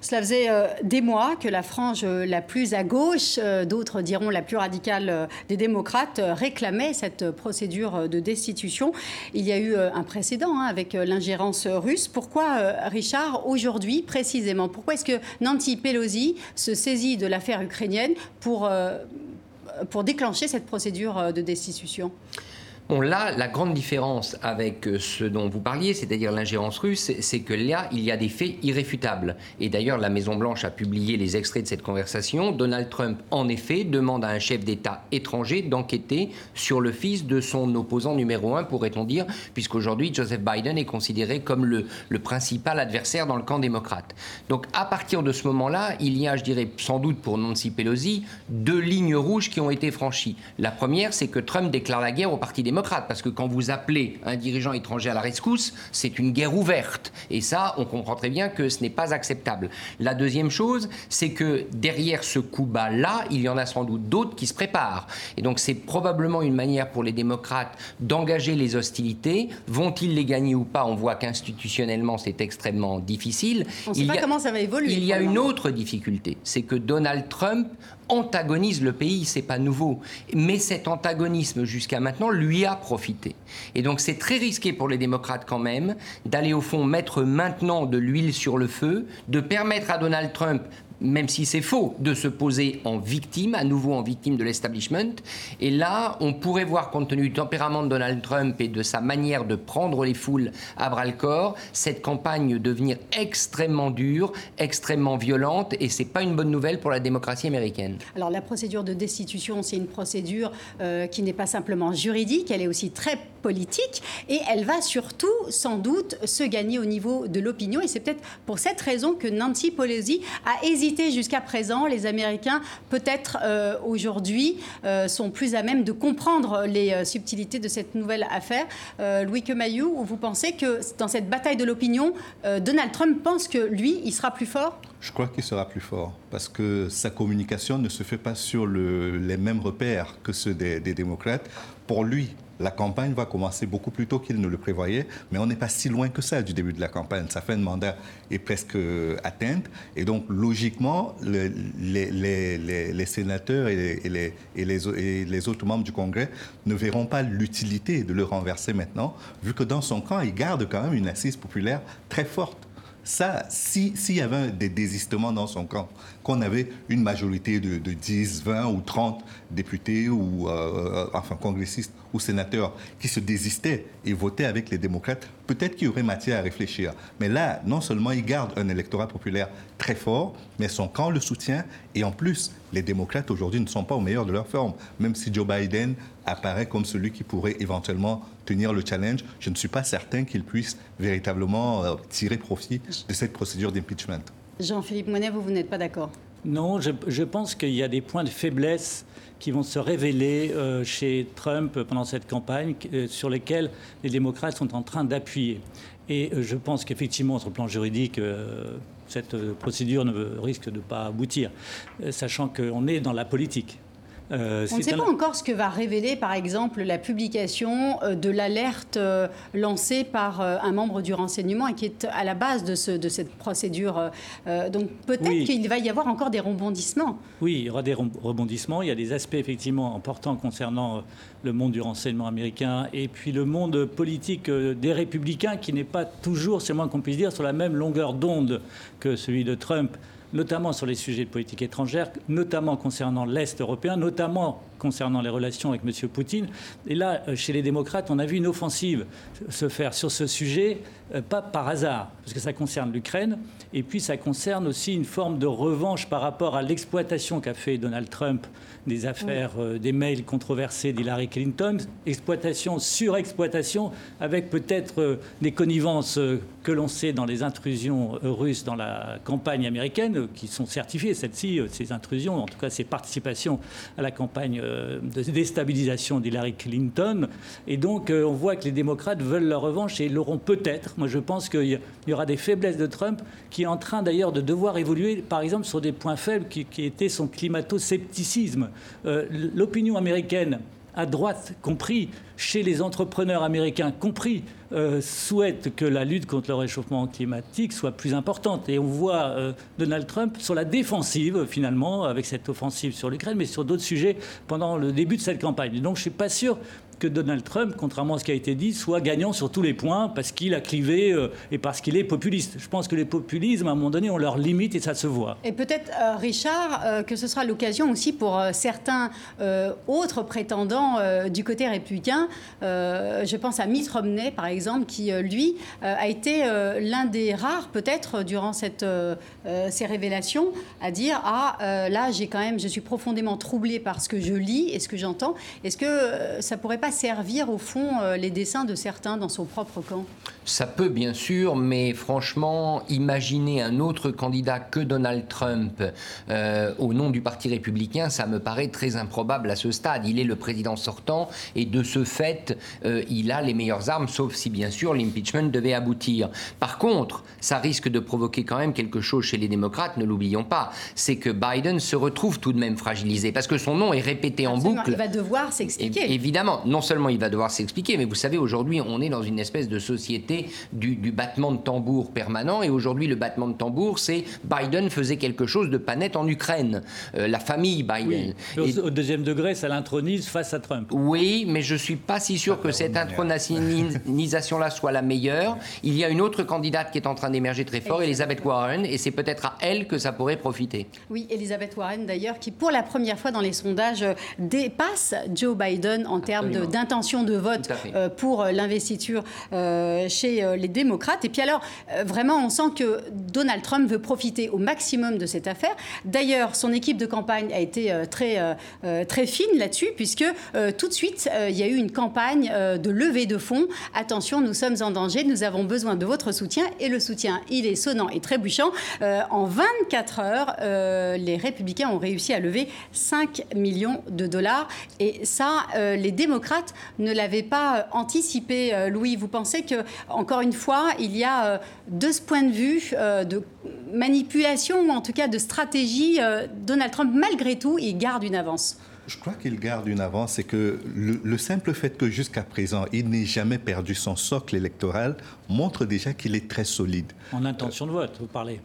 Cela faisait euh, des mois que la frange euh, la plus à gauche, euh, d'autres diront la plus radicale des démocrates, réclamait cette procédure de destitution. Il y a eu un précédent hein, avec l'ingérence russe. Pourquoi, Richard, aujourd'hui précisément Pourquoi est-ce que Nancy Pelosi se saisit de l'affaire ukrainienne pour, pour déclencher cette procédure de destitution? Bon, là, la grande différence avec euh, ce dont vous parliez, c'est-à-dire l'ingérence russe, c'est que là, il y a des faits irréfutables. Et d'ailleurs, la Maison-Blanche a publié les extraits de cette conversation. Donald Trump, en effet, demande à un chef d'État étranger d'enquêter sur le fils de son opposant numéro un, pourrait-on dire, puisqu'aujourd'hui, Joseph Biden est considéré comme le, le principal adversaire dans le camp démocrate. Donc, à partir de ce moment-là, il y a, je dirais, sans doute pour Nancy Pelosi, deux lignes rouges qui ont été franchies. La première, c'est que Trump déclare la guerre au Parti démocrate parce que quand vous appelez un dirigeant étranger à la rescousse, c'est une guerre ouverte. Et ça, on comprend très bien que ce n'est pas acceptable. La deuxième chose, c'est que derrière ce coup bas-là, il y en a sans doute d'autres qui se préparent. Et donc c'est probablement une manière pour les démocrates d'engager les hostilités. Vont-ils les gagner ou pas? On voit qu'institutionnellement, c'est extrêmement difficile. On ne sait pas comment ça va évoluer. Il y a une autre difficulté, c'est que Donald Trump antagonise le pays, c'est pas nouveau. Mais cet antagonisme jusqu'à maintenant lui a profité. Et donc c'est très risqué pour les démocrates quand même d'aller au fond mettre maintenant de l'huile sur le feu, de permettre à Donald Trump même si c'est faux, de se poser en victime, à nouveau en victime de l'establishment. Et là, on pourrait voir, compte tenu du tempérament de Donald Trump et de sa manière de prendre les foules à bras le corps, cette campagne devenir extrêmement dure, extrêmement violente, et c'est pas une bonne nouvelle pour la démocratie américaine. Alors la procédure de destitution, c'est une procédure euh, qui n'est pas simplement juridique, elle est aussi très politique, et elle va surtout, sans doute, se gagner au niveau de l'opinion. Et c'est peut-être pour cette raison que Nancy Pelosi a hésité jusqu'à présent, les Américains, peut-être euh, aujourd'hui, euh, sont plus à même de comprendre les euh, subtilités de cette nouvelle affaire. Louis Kemayou, vous pensez que dans cette bataille de l'opinion, Donald Trump pense que lui, il sera plus fort? Je crois qu'il sera plus fort parce que sa communication ne se fait pas sur les mêmes repères que ceux des, des démocrates. Pour lui, la campagne va commencer beaucoup plus tôt qu'il ne le prévoyait, mais on n'est pas si loin que ça du début de la campagne. Sa fin de mandat est presque euh, atteinte, et donc logiquement, les, sénateurs et, les, et les, autres membres du Congrès ne verront pas l'utilité de le renverser maintenant, vu que dans son camp, il garde quand même une assise populaire très forte. Ça, s'il y avait des désistements dans son camp, qu'on avait une majorité de, 10, 20 ou 30 députés ou euh, euh, enfin congressistes ou sénateurs qui se désistaient et votaient avec les démocrates, peut-être qu'il y aurait matière à réfléchir. Mais là, non seulement il garde un électorat populaire très fort, mais son camp le soutient et en plus, les démocrates aujourd'hui ne sont pas au meilleur de leur forme. Même si Joe Biden apparaît comme celui qui pourrait éventuellement tenir le challenge, je ne suis pas certain qu'il puisse véritablement euh, tirer profit de cette procédure d'impeachment. Jean-Philippe Monet, vous, n'êtes pas d'accord? Non, je, pense qu'il y a des points de faiblesse qui vont se révéler euh, chez Trump pendant cette campagne, euh, sur lesquels les démocrates sont en train d'appuyer. Et je pense qu'effectivement, sur le plan juridique, cette procédure ne risque de pas aboutir, sachant qu'on est dans la politique. Euh, On ne sait pas encore ce que va révéler, par exemple, la publication euh, de l'alerte euh, lancée par un membre du renseignement et qui est à la base de, ce, de cette procédure. donc peut-être qu'il va y avoir encore des rebondissements. Oui, il y aura des rebondissements. Il y a des aspects effectivement importants concernant le monde du renseignement américain et puis le monde politique des républicains qui n'est pas toujours, c'est moins qu'on puisse dire, sur la même longueur d'onde que celui de Trump notamment sur les sujets de politique étrangère, notamment concernant l'Est européen, notamment concernant les relations avec M. Poutine. Et là, euh, chez les démocrates, on a vu une offensive se faire sur ce sujet, euh, pas par hasard, parce que ça concerne l'Ukraine, et puis ça concerne aussi une forme de revanche par rapport à l'exploitation qu'a fait Donald Trump des affaires, euh, des mails controversés d'Hillary Clinton, exploitation, surexploitation, avec peut-être des connivences que l'on sait dans les intrusions russes dans la campagne américaine, qui sont certifiées, celles-ci, ces intrusions, en tout cas ces participations à la campagne de déstabilisation d'Hillary Clinton. Et donc, euh, on voit que les démocrates veulent leur revanche et l'auront peut-être. Moi, je pense qu'il y aura des faiblesses de Trump qui est en train d'ailleurs de devoir évoluer, par exemple, sur des points faibles qui, étaient son climato-scepticisme. Euh, l'opinion américaine à droite compris, chez les entrepreneurs américains compris, euh, souhaitent que la lutte contre le réchauffement climatique soit plus importante. Et on voit euh, Donald Trump sur la défensive, finalement, avec cette offensive sur l'Ukraine, mais sur d'autres sujets pendant le début de cette campagne. Donc je ne suis pas sûr que Donald Trump, contrairement à ce qui a été dit, soit gagnant sur tous les points parce qu'il a clivé euh, et parce qu'il est populiste. Je pense que les populismes, à un moment donné, ont leurs limites et ça se voit. Et peut-être, euh, Richard, euh, que ce sera l'occasion aussi pour certains autres prétendants du côté républicain. je pense à Mitt Romney, par exemple, qui, lui, a été l'un des rares, peut-être, durant cette, ces révélations, à dire Ah, là, j'ai quand même, je suis profondément troublé par ce que je lis et ce que j'entends. Est-ce que ça pourrait pas servir au fond euh, les dessins de certains dans son propre camp Ça peut bien sûr, mais franchement, imaginer un autre candidat que Donald Trump euh, au nom du Parti républicain, ça me paraît très improbable à ce stade. Il est le président sortant et de ce fait, euh, il a les meilleures armes, sauf si bien sûr l'impeachment devait aboutir. Par contre, ça risque de provoquer quand même quelque chose chez les démocrates, ne l'oublions pas, c'est que Biden se retrouve tout de même fragilisé parce que son nom est répété en boucle. Il va devoir s'expliquer. Évidemment, non seulement il va devoir s'expliquer, mais vous savez, aujourd'hui, on est dans une espèce de société du, battement de tambour permanent. Et aujourd'hui, le battement de tambour, c'est Biden faisait quelque chose de pas net en Ukraine. Euh, la famille Biden. Au deuxième degré, ça l'intronise face à Trump. Oui, mais je suis pas si sûr que cette intronisation-là soit la meilleure. Il y a une autre candidate qui est en train d'émerger très fort, Elizabeth Warren, et c'est peut-être à elle que ça pourrait profiter. Oui, Elizabeth Warren, d'ailleurs, qui pour la première fois dans les sondages dépasse Joe Biden en termes de d'intention de vote pour l'investiture chez les démocrates. Et puis alors, vraiment, on sent que Donald Trump veut profiter au maximum de cette affaire. D'ailleurs, son équipe de campagne a été très, très fine là-dessus, puisque tout de suite, il y a eu une campagne de levée de fonds. Attention, nous sommes en danger, nous avons besoin de votre soutien. Et le soutien, il est sonnant et trébuchant. en 24 heures, les républicains ont réussi à lever 5 millions de dollars. Et ça, euh, les démocrates ne l'avaient pas euh, anticipé. Euh, Louis, vous pensez que, encore une fois, il y a, de ce point de vue, de manipulation ou en tout cas de stratégie, Donald Trump, malgré tout, il garde une avance? Je crois qu'il garde une avance, c'est que le, le, simple fait que jusqu'à présent, il n'ait jamais perdu son socle électoral montre déjà qu'il est très solide. En intention de vote, vous parlez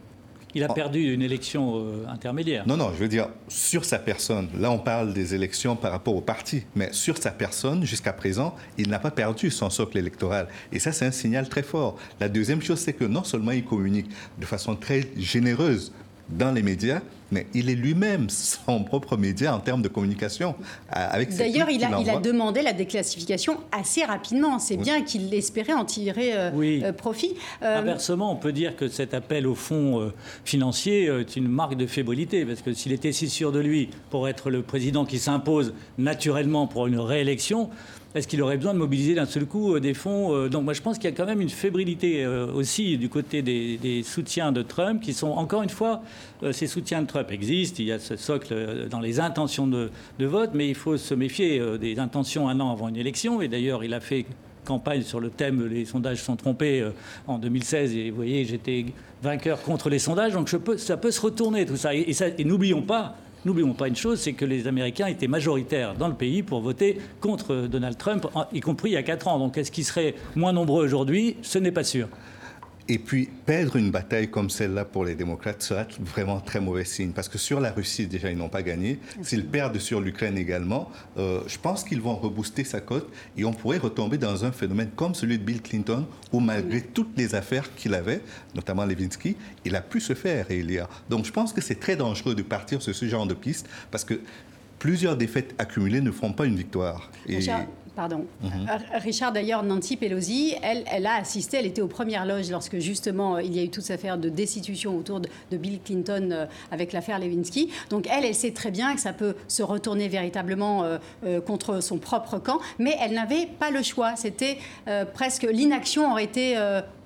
il a perdu une élection euh, intermédiaire. Non, non, je veux dire, sur sa personne, là on parle des élections par rapport au parti, mais sur sa personne, jusqu'à présent, il n'a pas perdu son socle électoral. Et ça, c'est un signal très fort. La deuxième chose, c'est que non seulement il communique de façon très généreuse dans les médias, mais il est lui-même son propre média en termes de communication. Euh, avec D'ailleurs, il, il, a demandé la déclassification assez rapidement. C'est bien qu'il espérait en tirer euh, euh, profit. Inversement, on peut dire que cet appel au fonds financier est une marque de fébrilité, parce que s'il était si sûr de lui pour être le président qui s'impose naturellement pour une réélection, est-ce qu'il aurait besoin de mobiliser d'un seul coup euh, des fonds euh, Donc moi je pense qu'il y a quand même une fébrilité euh, aussi du côté des, soutiens de Trump qui sont, encore une fois, ces soutiens de Trump existent, il y a ce socle dans les intentions de, vote, mais il faut se méfier des intentions un an avant une élection, et d'ailleurs il a fait campagne sur le thème les sondages sont trompés en 2016 et vous voyez j'étais vainqueur contre les sondages donc ça peut se retourner tout ça et n'oublions pas N'oublions pas une chose, c'est que les Américains étaient majoritaires dans le pays pour voter contre Donald Trump, y compris il y a 4 ans. Donc est-ce qu'ils seraient moins nombreux aujourd'hui? Ce n'est pas sûr. Et puis, perdre une bataille comme celle-là pour les démocrates sera vraiment très mauvais signe. Parce que sur la Russie, déjà, ils n'ont pas gagné. S'ils perdent sur l'Ukraine également, euh, je pense qu'ils vont rebooster sa cote et on pourrait retomber dans un phénomène comme celui de Bill Clinton, où malgré toutes les affaires qu'il avait, notamment Levinsky, il a pu se faire élire. Donc, je pense que c'est très dangereux de partir sur ce genre de piste parce que plusieurs défaites accumulées ne feront pas une victoire. Et... Pardon. Mhm. Euh, Richard, d'ailleurs, Nancy Pelosi, elle, elle a assisté, elle était aux premières loges lorsque justement il y a eu toute cette affaire de destitution autour de, Bill Clinton euh, avec l'affaire Lewinsky. Donc elle, elle sait très bien que ça peut se retourner véritablement euh, contre son propre camp, mais elle n'avait pas le choix. C'était presque l'inaction aurait été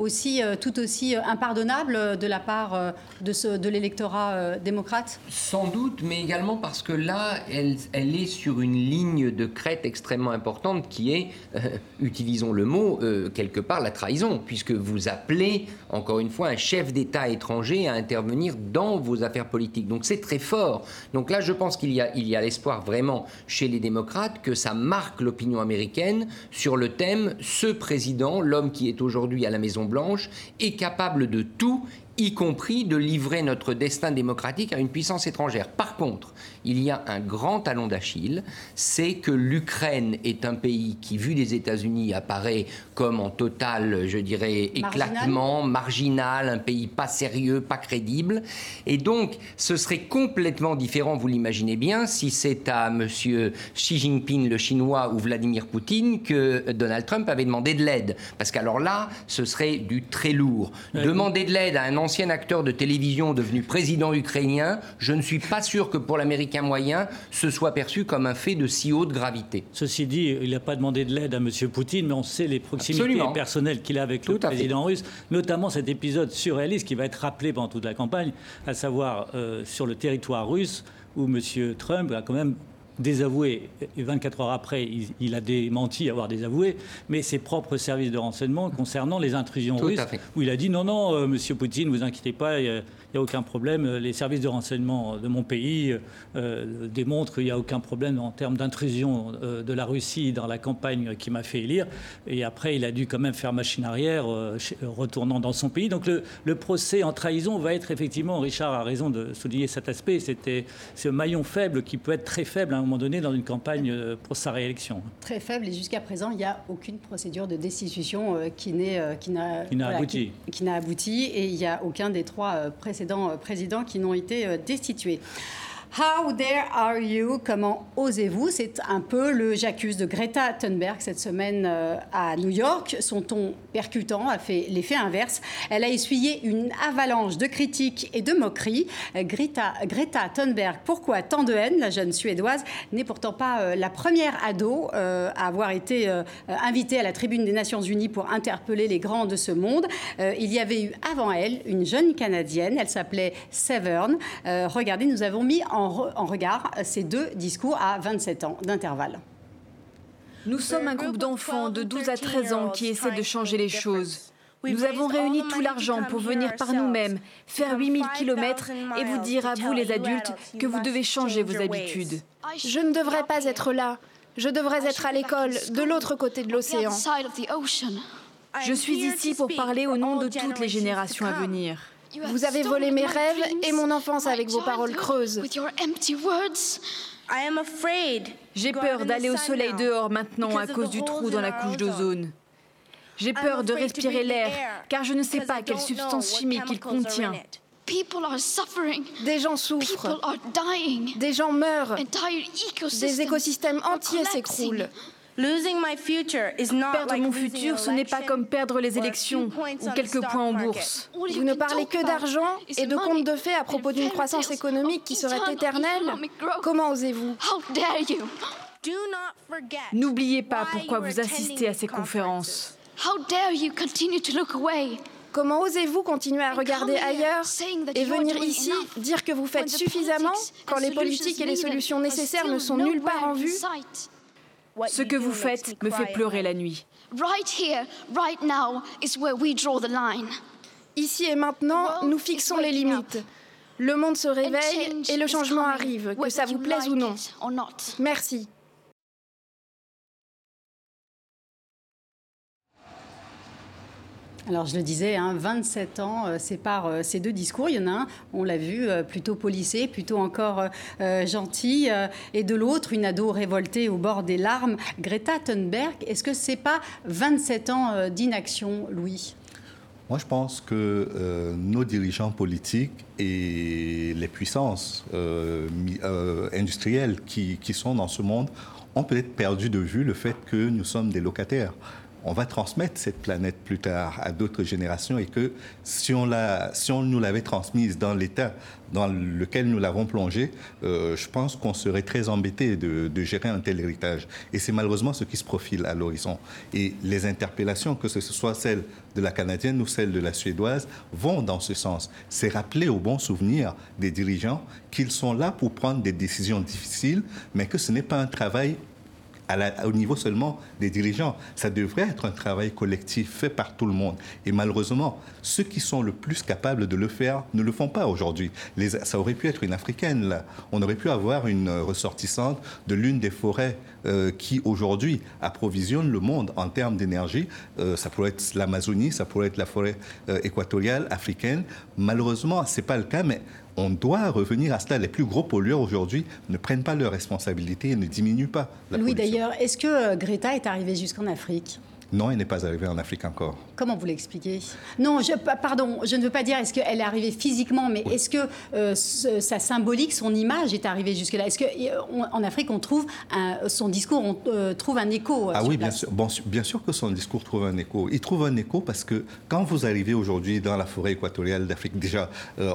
aussi tout aussi impardonnable de la part de, ce, de l'électorat démocrate. Sans doute, mais également parce que là, elle, elle est sur une ligne de crête extrêmement importante qui est, euh, utilisons le mot, euh, quelque part la trahison, puisque vous appelez, encore une fois, un chef d'État étranger à intervenir dans vos affaires politiques. Donc c'est très fort. Donc là, je pense qu'il y a, il y a l'espoir vraiment chez les démocrates que ça marque l'opinion américaine sur le thème ce président, l'homme qui est aujourd'hui à la Maison-Blanche, est capable de tout y compris de livrer notre destin démocratique à une puissance étrangère. Par contre, il y a un grand talon d'Achille, c'est que l'Ukraine est un pays qui, vu des États-Unis, apparaît comme en total, je dirais, éclatement, marginal. un pays pas sérieux, pas crédible. Et donc, ce serait complètement différent, vous l'imaginez bien, si c'est à M. Xi Jinping, le Chinois, ou Vladimir Poutine que Donald Trump avait demandé de l'aide. Parce qu'alors là, ce serait du très lourd. Demander de l'aide à un ancien acteur de télévision devenu président ukrainien, je ne suis pas sûr que pour l'Amérique un moyen, ce soit perçu comme un fait de si haute gravité. Ceci dit, il n'a pas demandé de l'aide à M. Poutine, mais on sait les proximités personnelles qu'il a avec le président russe, notamment cet épisode surréaliste qui va être rappelé pendant toute la campagne, à savoir euh, sur le territoire russe où M. Trump a quand même désavoué, et 24 heures après, il, a démenti avoir désavoué, mais ses propres services de renseignement concernant les intrusions russes, où il a dit non, non, euh, monsieur Poutine, vous inquiétez pas, il n'y a aucun problème. Les services de renseignement de mon pays euh, démontrent qu'il n'y a aucun problème en termes d'intrusion euh, de la Russie dans la campagne qui m'a fait élire. Et après, il a dû quand même faire machine arrière, euh, retournant dans son pays. Donc le, procès en trahison va être effectivement, Richard a raison de souligner cet aspect, c'était ce maillon faible qui peut être très faible à un moment donné dans une campagne pour sa réélection. Très faible et jusqu'à présent, il n'y a aucune procédure de destitution qui n'a qui abouti. Qui, n'a abouti et il n'y a aucun des trois précédents euh, présidents qui n'ont été euh, destitués. How dare are you? Comment osez-vous? C'est un peu le j'accuse de Greta Thunberg cette semaine euh, à New York. Son ton percutant a fait l'effet inverse. Elle a essuyé une avalanche de critiques et de moqueries. Euh, Greta, Greta Thunberg, pourquoi tant de haine? La jeune Suédoise n'est pourtant pas euh, la première ado à avoir été invitée à la tribune des Nations Unies pour interpeller les grands de ce monde. Il y avait eu avant elle une jeune Canadienne, elle s'appelait Severn. regardez, nous avons mis en en, regard ces deux discours à 27 ans d'intervalle. Nous sommes un groupe d'enfants de 12 à 13 ans qui essaient de changer les choses. Nous avons réuni tout l'argent pour venir par nous-mêmes, faire 8000 km et vous dire à vous les adultes que vous devez changer vos habitudes. Je ne devrais pas être là. Je devrais être à l'école, de l'autre côté de l'océan. Je suis ici pour parler au nom de toutes les générations à venir. Vous avez volé mes rêves et mon enfance avec vos paroles creuses. J'ai peur d'aller au soleil dehors maintenant à cause du trou dans la couche d'ozone. J'ai peur de respirer l'air car je ne sais pas quelle substance chimique il contient. Des gens souffrent. Des gens meurent. Des écosystèmes entiers s'écroulent. Perdre mon futur, ce n'est pas comme perdre les élections ou quelques points en bourse. Vous ne parlez que d'argent et de contes de fées à propos d'une croissance économique qui serait éternelle. Comment osez-vous N'oubliez pas pourquoi vous assistez à ces conférences. Comment osez-vous continuer à regarder ailleurs et venir ici dire que vous faites suffisamment quand les politiques et les solutions nécessaires ne sont nulle part en vue ce que vous faites me fait pleurer la nuit. Ici et maintenant, nous fixons les limites. Le monde se réveille et le changement arrive, que ça vous plaise ou non. Merci. Alors je le disais, 27 hein, ans euh, séparent euh, ces deux discours. Il y en a un, on l'a vu, euh, plutôt policé, plutôt encore gentil, et de l'autre, une ado révoltée au bord des larmes. Greta Thunberg, est-ce que c'est pas 27 ans d'inaction, Louis? Moi, je pense que nos dirigeants politiques et les puissances industrielles qui, qui, sont dans ce monde ont peut-être perdu de vue le fait que nous sommes des locataires on va transmettre cette planète plus tard à d'autres générations et que si on, si on nous l'avait transmise dans l'état dans lequel nous l'avons plongée, euh, je pense qu'on serait très embêté de, de, gérer un tel héritage. Et c'est malheureusement ce qui se profile à l'horizon. Et les interpellations, que ce soit celle de la canadienne ou celle de la suédoise, vont dans ce sens. C'est rappeler au bon souvenir des dirigeants qu'ils sont là pour prendre des décisions difficiles, mais que ce n'est pas un travail au niveau seulement des dirigeants. Ça devrait être un travail collectif fait par tout le monde. Et malheureusement, ceux qui sont le plus capables de le faire ne le font pas aujourd'hui. Ça aurait pu être une Africaine, là. On aurait pu avoir une ressortissante de l'une des forêts euh, qui, aujourd'hui, approvisionne le monde en termes d'énergie. Euh, ça pourrait être l'Amazonie, ça pourrait être la forêt euh, équatoriale africaine. Malheureusement, ce n'est pas le cas, mais on doit revenir à cela. Les plus gros pollueurs aujourd'hui ne prennent pas leurs responsabilités et ne diminuent pas la Louis, d'ailleurs, est-ce que euh, Greta est arrivée jusqu'en Afrique? Non, elle n'est pas arrivée en Afrique encore. Comment vous l'expliquez? Non, je, pardon, je ne veux pas dire est-ce qu'elle est arrivée physiquement, mais est-ce que euh, sa symbolique, son image est arrivée jusque-là? Est-ce qu'en Afrique, on trouve son discours, on euh, trouve un écho euh, Ah oui, bien sûr, bon, bien sûr que son discours trouve un écho. Il trouve un écho parce que quand vous arrivez aujourd'hui dans la forêt équatoriale d'Afrique, déjà,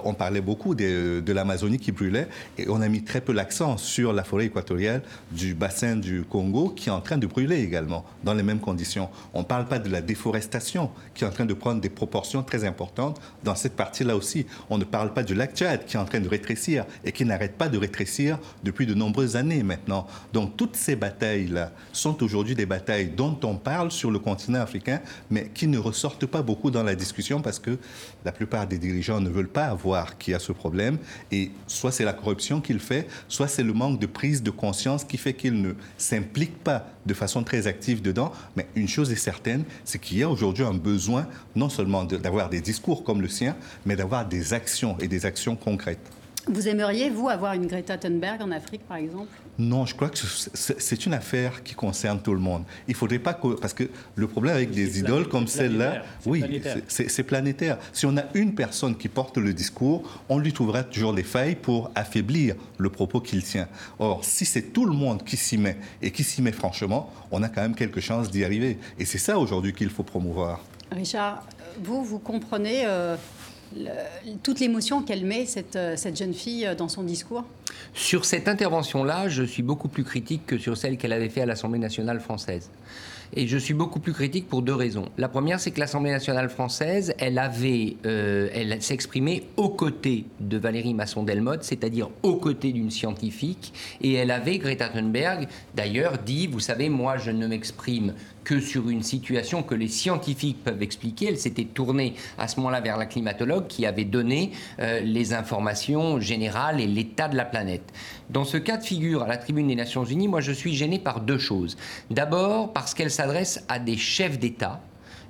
on parlait beaucoup de, de l'Amazonie qui brûlait et on a mis très peu l'accent sur la forêt équatoriale du bassin du Congo qui est en train de brûler également dans les mêmes conditions. On ne parle pas de la déforestation qui est en train de prendre des proportions très importantes dans cette partie-là aussi. On ne parle pas du lac Tchad qui est en train de rétrécir et qui n'arrête pas de rétrécir depuis de nombreuses années maintenant. Donc toutes ces batailles-là sont aujourd'hui des batailles dont on parle sur le continent africain, mais qui ne ressortent pas beaucoup dans la discussion parce que la plupart des dirigeants ne veulent pas voir qu'il y a ce problème. Et soit c'est la corruption qu'il fait, soit c'est le manque de prise de conscience qui fait qu'il ne s'implique pas de façon très active dedans. Mais une chose est certaine, c'est qu'il y a aujourd'hui un besoin non seulement d'avoir des discours comme le sien, mais d'avoir des actions et des actions concrètes. Vous aimeriez, vous, avoir une Greta Thunberg en Afrique, par exemple? Non, je crois que c'est une affaire qui concerne tout le monde. Il faudrait pas que... Parce que le problème avec des idoles comme celle-là, oui, c'est planétaire. Si on a une personne qui porte le discours, on lui trouvera toujours des failles pour affaiblir le propos qu'il tient. Or, si c'est tout le monde qui s'y met, et qui s'y met franchement, on a quand même quelque chance d'y arriver. Et c'est ça aujourd'hui qu'il faut promouvoir. Richard, vous, vous comprenez euh, toute l'émotion qu'elle met, cette, euh, jeune fille, euh, dans son discours Sur cette intervention-là, je suis beaucoup plus critique que sur celle qu'elle avait fait à l'Assemblée nationale française. Et je suis beaucoup plus critique pour deux raisons. La première, c'est que l'Assemblée nationale française, elle avait, euh, elle s'exprimait aux côtés de Valérie Masson-Delmotte, c'est-à-dire aux côtés d'une scientifique, et elle avait, Greta Thunberg, d'ailleurs, dit, vous savez, moi, je ne m'exprime que sur une situation que les scientifiques peuvent expliquer. Elle s'était tournée à ce moment-là vers la climatologue qui avait donné euh, les informations générales et l'état de la planète. Dans ce cas de figure à la tribune des Nations Unies, moi je suis gêné par deux choses. D'abord parce qu'elle s'adresse à des chefs d'État.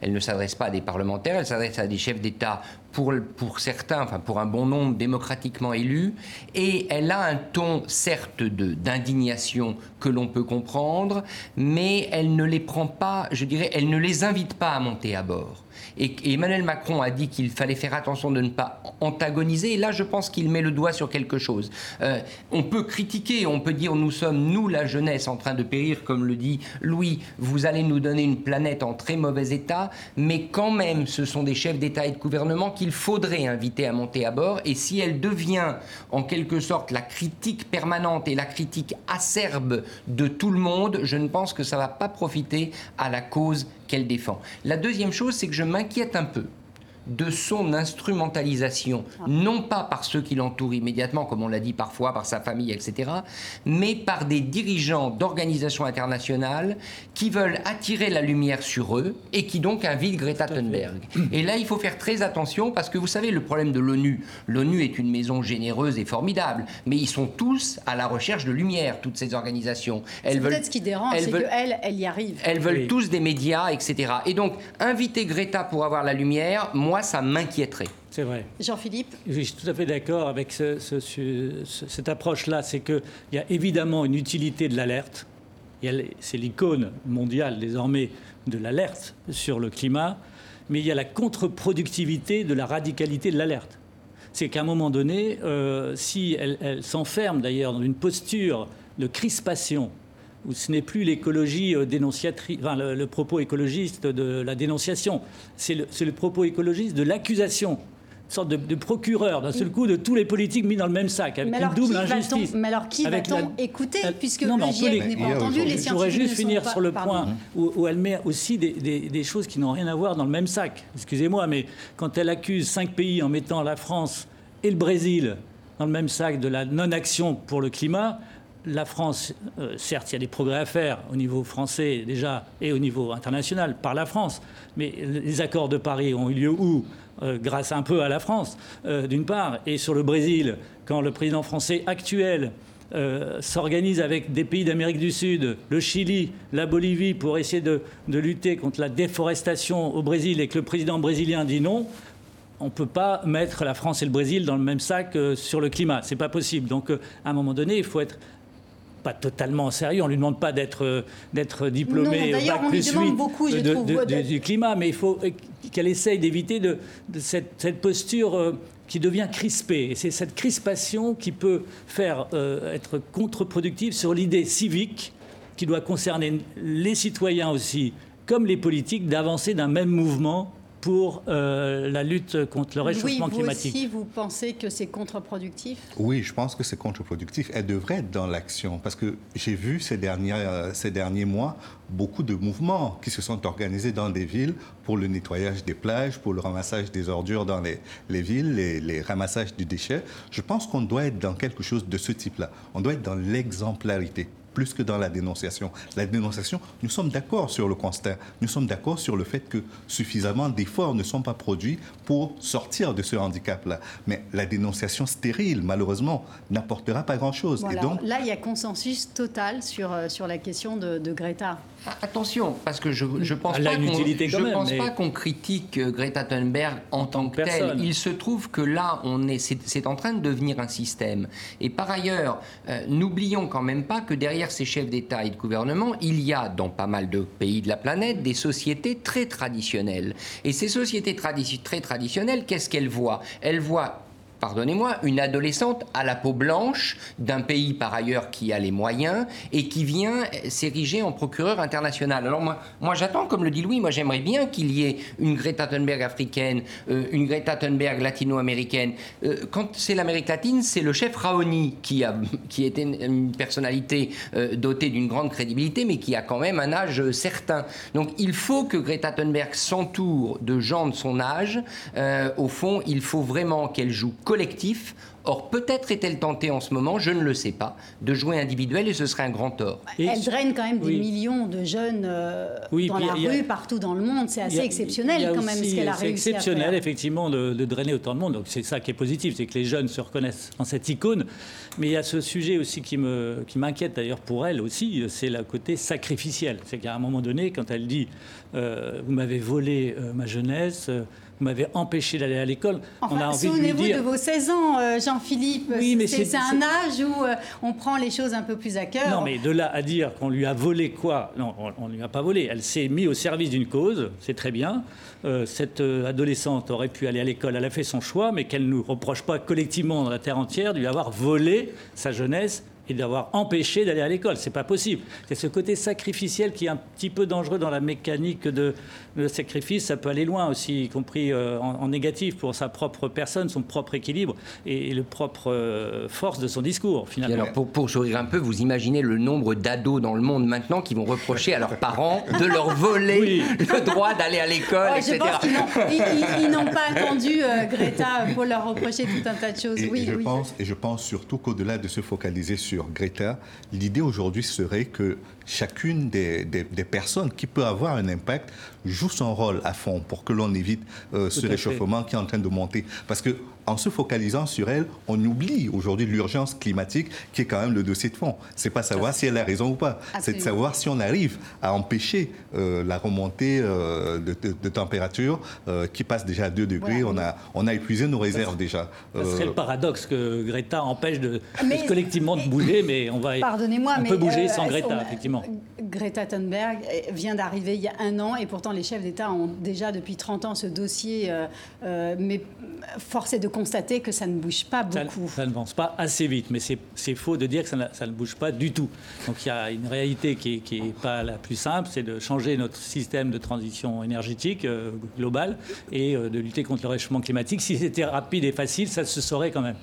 Elle ne s'adresse pas à des parlementaires, elle s'adresse à des chefs d'État pour, certains, enfin pour un bon nombre démocratiquement élus, et elle a un ton certes d'indignation que l'on peut comprendre, mais elle ne les prend pas, je dirais, elle ne les invite pas à monter à bord. Et, Emmanuel Macron a dit qu'il fallait faire attention de ne pas antagoniser. Et là, je pense qu'il met le doigt sur quelque chose. Euh, on peut critiquer, on peut dire nous sommes, nous, la jeunesse, en train de périr, comme le dit Louis. Vous allez nous donner une planète en très mauvais état. Mais quand même, ce sont des chefs d'État et de gouvernement qu'il faudrait inviter à monter à bord. Et si elle devient, en quelque sorte, la critique permanente et la critique acerbe de tout le monde, je ne pense que ça ne va pas profiter à la cause qu'elle défend. La deuxième chose, c'est que je m'inquiète un peu de son instrumentalisation, non pas par ceux qui l'entourent immédiatement, comme on l'a dit parfois, par sa famille, etc., mais par des dirigeants d'organisations internationales qui veulent attirer la lumière sur eux et qui donc invitent Greta Thunberg. Et là, il faut faire très attention parce que vous savez, le problème de l'ONU, l'ONU est une maison généreuse et formidable, mais ils sont tous à la recherche de lumière, toutes ces organisations. C'est peut-être ce qui dérange, c'est qu'elles, elle y arrive. Elles veulent tous des médias, etc. Et donc, inviter Greta pour avoir la lumière, moi, ça m'inquiéterait. C'est vrai. Jean-Philippe Je suis tout à fait d'accord avec cette approche-là. C'est qu'il y a évidemment une utilité de l'alerte. C'est l'icône mondiale désormais de l'alerte sur le climat. Mais il y a la contre-productivité de la radicalité de l'alerte. C'est qu'à un moment donné, euh, si elle s'enferme d'ailleurs dans une posture de crispation où ce n'est plus l'écologie euh, dénonciatrice, enfin, le, propos écologiste de la dénonciation, c'est le, propos écologiste de l'accusation une sorte de, procureur d'un seul coup de tous les politiques mis dans le même sac avec une double injustice. Mais alors qui va-t-on écouter puisque non, le GIEC n'est pas entendu, les scientifiques Je voudrais juste finir sur le point où, elle met aussi des, des choses qui n'ont rien à voir dans le même sac. Excusez-moi, mais quand elle accuse cinq pays en mettant la France et le Brésil dans le même sac de la non-action pour le climat, la France, euh, certes, il y a des progrès à faire au niveau français déjà et au niveau international par la France, mais les accords de Paris ont eu lieu où euh, Grâce un peu à la France, euh, d'une part, et sur le Brésil, quand le président français actuel s'organise avec des pays d'Amérique du Sud, le Chili, la Bolivie, pour essayer de, lutter contre la déforestation au Brésil et que le président brésilien dit non, on ne peut pas mettre la France et le Brésil dans le même sac sur le climat. Ce n'est pas possible. Donc, à un moment donné, il faut être pas totalement sérieux. On ne lui demande pas d'être euh, d'être diplômé au bac plus 8 beaucoup, du climat, mais il faut qu'elle essaye d'éviter de, cette, posture euh, qui devient crispée. Et c'est cette crispation qui peut faire euh, être contre-productive sur l'idée civique qui doit concerner les citoyens aussi, comme les politiques, d'avancer d'un même mouvement pour euh, la lutte contre le réchauffement climatique. Vous aussi, vous pensez que c'est contre-productif? Oui, je pense que c'est contre-productif. Elle devrait être dans l'action parce que j'ai vu ces derniers, euh, ces derniers mois beaucoup de mouvements qui se sont organisés dans des villes pour le nettoyage des plages, pour le ramassage des ordures dans les, les villes, les, les ramassages du déchet. Je pense qu'on doit être dans quelque chose de ce type-là. On doit être dans l'exemplarité plus que dans la dénonciation. La dénonciation, nous sommes d'accord sur le constat. Nous sommes d'accord sur le fait que suffisamment d'efforts ne sont pas produits pour sortir de ce handicap-là. Mais la dénonciation stérile, malheureusement, n'apportera pas grand-chose. Et donc, là, il y a consensus total sur, euh, sur la question de, Greta. Attention, parce que je ne pense pas qu'on je pense mais- pas qu'on critique euh, Greta Thunberg en tant que telle. Il se trouve que là, on est, c'est, c'est en train de devenir un système. Et par ailleurs, euh, n'oublions quand même pas que derrière ces chefs d'État et de gouvernement, il y a dans pas mal de pays de la planète des sociétés très traditionnelles. Et ces sociétés tradi- très traditionnelles, qu'est-ce qu'elles voient? Elles voient pardonnez-moi, une adolescente à la peau blanche d'un pays par ailleurs qui a les moyens et qui vient s'ériger en procureur international. Alors moi, moi j'attends, comme le dit Louis, moi j'aimerais bien qu'il y ait une Greta Thunberg africaine, euh, une Greta Thunberg latino-américaine. Euh, quand c'est l'Amérique latine, c'est le chef Raoni qui, a, qui était une, personnalité euh, dotée d'une grande crédibilité, mais qui a quand même un âge certain. Donc il faut que Greta Thunberg s'entoure de gens de son âge. Au fond, il faut vraiment qu'elle joue collectif. Or, peut-être est-elle tentée en ce moment, je ne le sais pas, de jouer individuel et ce serait un grand tort. Elle draine quand même des Oui. millions de jeunes euh, Oui, dans la a- rue, partout dans le monde. C'est assez a- exceptionnel quand même ce qu'elle a C'est réussi à exceptionnel, faire. effectivement, de, de drainer autant de monde. Donc c'est ça qui est positif, c'est que les jeunes se reconnaissent en cette icône. Mais il y a ce sujet aussi qui me qui m'inquiète d'ailleurs pour elle aussi, c'est le côté sacrificiel. C'est qu'à un moment donné, quand elle dit euh, vous m'avez volé euh, ma jeunesse. euh, vous m'avez empêché d'aller à l'école. on a Enfin, envie de lui souvenez-vous dire. de vos 16 ans, euh, Oui, mais c'est un âge où euh, on prend les choses un peu plus à cœur. Non, mais de là à dire qu'on lui a volé quoi Non, on ne lui a pas volé. Elle s'est mise au service d'une cause, c'est très bien. Euh, cette euh, adolescente aurait pu aller à l'école, elle a fait son choix, mais qu'elle ne nous reproche pas collectivement dans la terre entière de lui avoir volé sa jeunesse et d'avoir empêché d'aller à l'école. C'est pas possible. C'est ce côté sacrificiel qui est un petit peu dangereux dans la mécanique de, de sacrifice. Ça peut aller loin aussi, y compris euh, en, en négatif pour sa propre personne, son propre équilibre et, et le propre euh, force de son discours, Et finalement. alors, pour, pour sourire un peu, vous imaginez le nombre d'ados dans le monde maintenant qui vont reprocher à leurs parents de leur voler le droit d'aller à l'école, Ouais, je etc. pense qu'ils n'ont- ils- n'ont pas attendu euh, Greta pour leur reprocher tout un tas de choses. Et, oui, et je oui. pense, et je pense surtout qu'au-delà de se focaliser sur Greta, l'idée aujourd'hui serait que chacune des, des- des personnes qui peut avoir un impact joue son rôle à fond pour que l'on évite euh, ce fait. réchauffement qui est en train de monter. Parce que en se focalisant sur elle, on oublie aujourd'hui l'urgence climatique qui est quand même le dossier de fond. C'est pas savoir si elle a raison ou pas, c'est de savoir si on arrive à empêcher euh, la remontée euh, de, de- de température euh, qui passe déjà à 2 degrés. Voilà. On, a, on a épuisé nos réserves déjà. Ce serait le paradoxe que Greta empêche de, Mais- de collectivement de bouger, mais on va. Pardonnez-moi, on mais peut bouger euh, sans Greta, on- effectivement. Greta Thunberg vient d'arriver il y a un an et pourtant les chefs d'État ont déjà depuis 30 ans ce dossier. euh, euh, mais force est de constater que ça ne bouge pas Ça, beaucoup. ça ne avance pas assez vite, mais c'est c'est faux de dire que ça, n'a- ça ne bouge pas du tout. Donc il y a une réalité qui n'est pas la plus simple, c'est de changer notre système de transition énergétique euh, global et euh, de lutter contre le réchauffement climatique. Si c'était rapide et facile, ça se saurait quand même.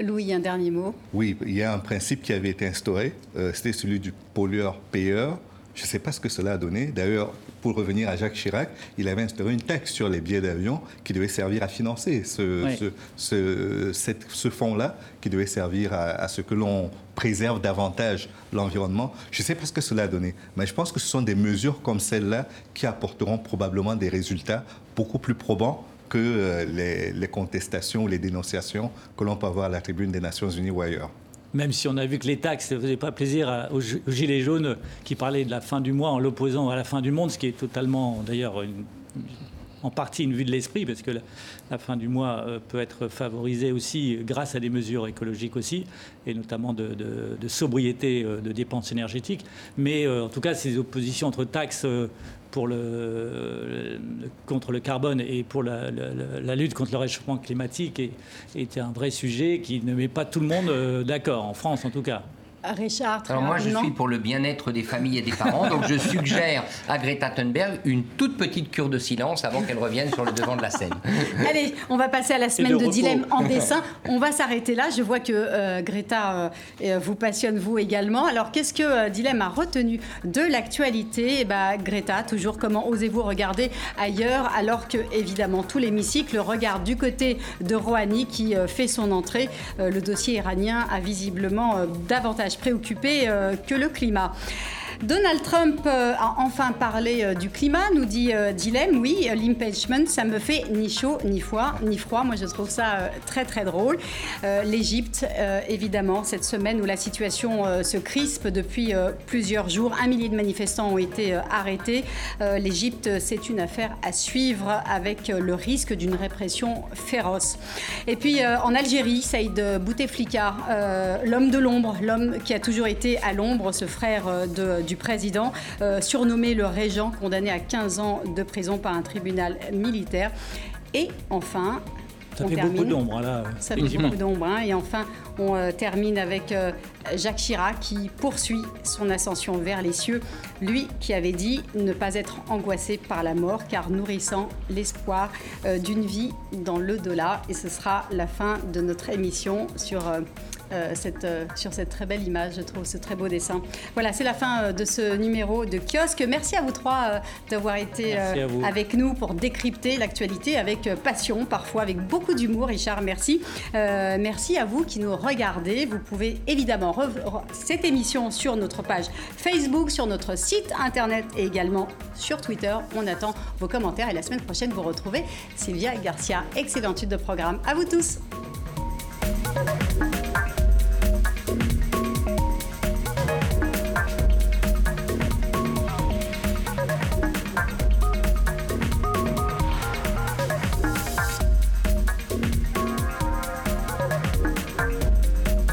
Louis, un dernier mot. Oui, il y a un principe qui avait été instauré, euh, c'était celui du pollueur-payeur. Je ne sais pas ce que cela a donné. D'ailleurs, pour revenir à Jacques Chirac, il avait instauré une taxe sur les billets d'avion qui devait servir à financer ce, Oui. ce, ce- ce fonds-là, qui devait servir à, à ce que l'on préserve davantage l'environnement. Je ne sais pas ce que cela a donné, mais je pense que ce sont des mesures comme celle-là qui apporteront probablement des résultats beaucoup plus probants que euh, les, les contestations ou les dénonciations que l'on peut avoir à la tribune des Nations Unies ou ailleurs. Même si on a vu que les taxes ne faisaient pas plaisir aux, gi- aux Gilets jaunes qui parlaient de la fin du mois en l'opposant à la fin du monde, ce qui est totalement, d'ailleurs, en partie une vue de l'esprit, parce que la, fin du mois euh, peut être favorisée aussi grâce à des mesures écologiques aussi, et notamment de, sobriété euh, de dépenses énergétiques. Mais euh, en tout cas, ces oppositions entre taxes pour le, contre le carbone et pour la, lutte contre le réchauffement climatique est, était un vrai sujet qui ne met pas tout le monde euh, d'accord, en France en tout cas. Richard, très Alors moi, je suis pour le bien-être des familles et des parents, donc je suggère à Greta Thunberg une toute petite cure de silence avant qu'elle revienne sur le devant de la scène. Allez, on va passer à la semaine de de, dilemme en dessin. On va s'arrêter là. Je vois que euh, Greta euh, euh, vous passionne, vous également. Alors, qu'est-ce que euh, Dilemme a retenu de l'actualité? Eh ben, Greta, toujours comment osez-vous regarder ailleurs alors que, évidemment, tout l'hémicycle regarde du côté de Rouhani qui euh, fait son entrée? Euh, le dossier iranien a visiblement euh, davantage préoccupé euh, que le climat. Donald Trump a enfin parlé du climat, nous dit Dilemme. Oui, l'impeachment, ça me fait ni chaud, ni froid, ni froid. Moi, je trouve ça très, très drôle. L'Égypte, évidemment, cette semaine où la situation se crispe depuis plusieurs jours. Un millier de manifestants ont été arrêtés. L'Égypte, c'est une affaire à suivre avec le risque d'une répression féroce. Et puis en Algérie, Saïd Bouteflika, l'homme de l'ombre, l'homme qui a toujours été à l'ombre, ce frère de, président, surnommé le régent, condamné à 15 ans de prison par un tribunal militaire. Et enfin, ça fait beaucoup d'ombre là. Ça fait beaucoup d'ombre. Hein. Et enfin, on euh, termine avec euh, Jacques Chirac qui poursuit son ascension vers les cieux. Lui qui avait dit ne pas être angoissé par la mort car nourrissant l'espoir euh, d'une vie dans le delà. Et ce sera la fin de notre émission sur euh, cette, euh, sur cette très belle image, je trouve, ce très beau dessin. Voilà, c'est la fin euh, de ce numéro de kiosque. Merci à vous trois d'avoir été avec nous pour décrypter l'actualité avec passion, parfois avec beaucoup d'humour. Richard, merci. merci à vous qui nous regardez. Vous pouvez évidemment revoir cette émission sur notre page Facebook, sur notre site internet et également sur Twitter. On attend vos commentaires et la semaine prochaine, vous retrouvez Sylvia Garcia. Excellente suite de programme. À vous tous.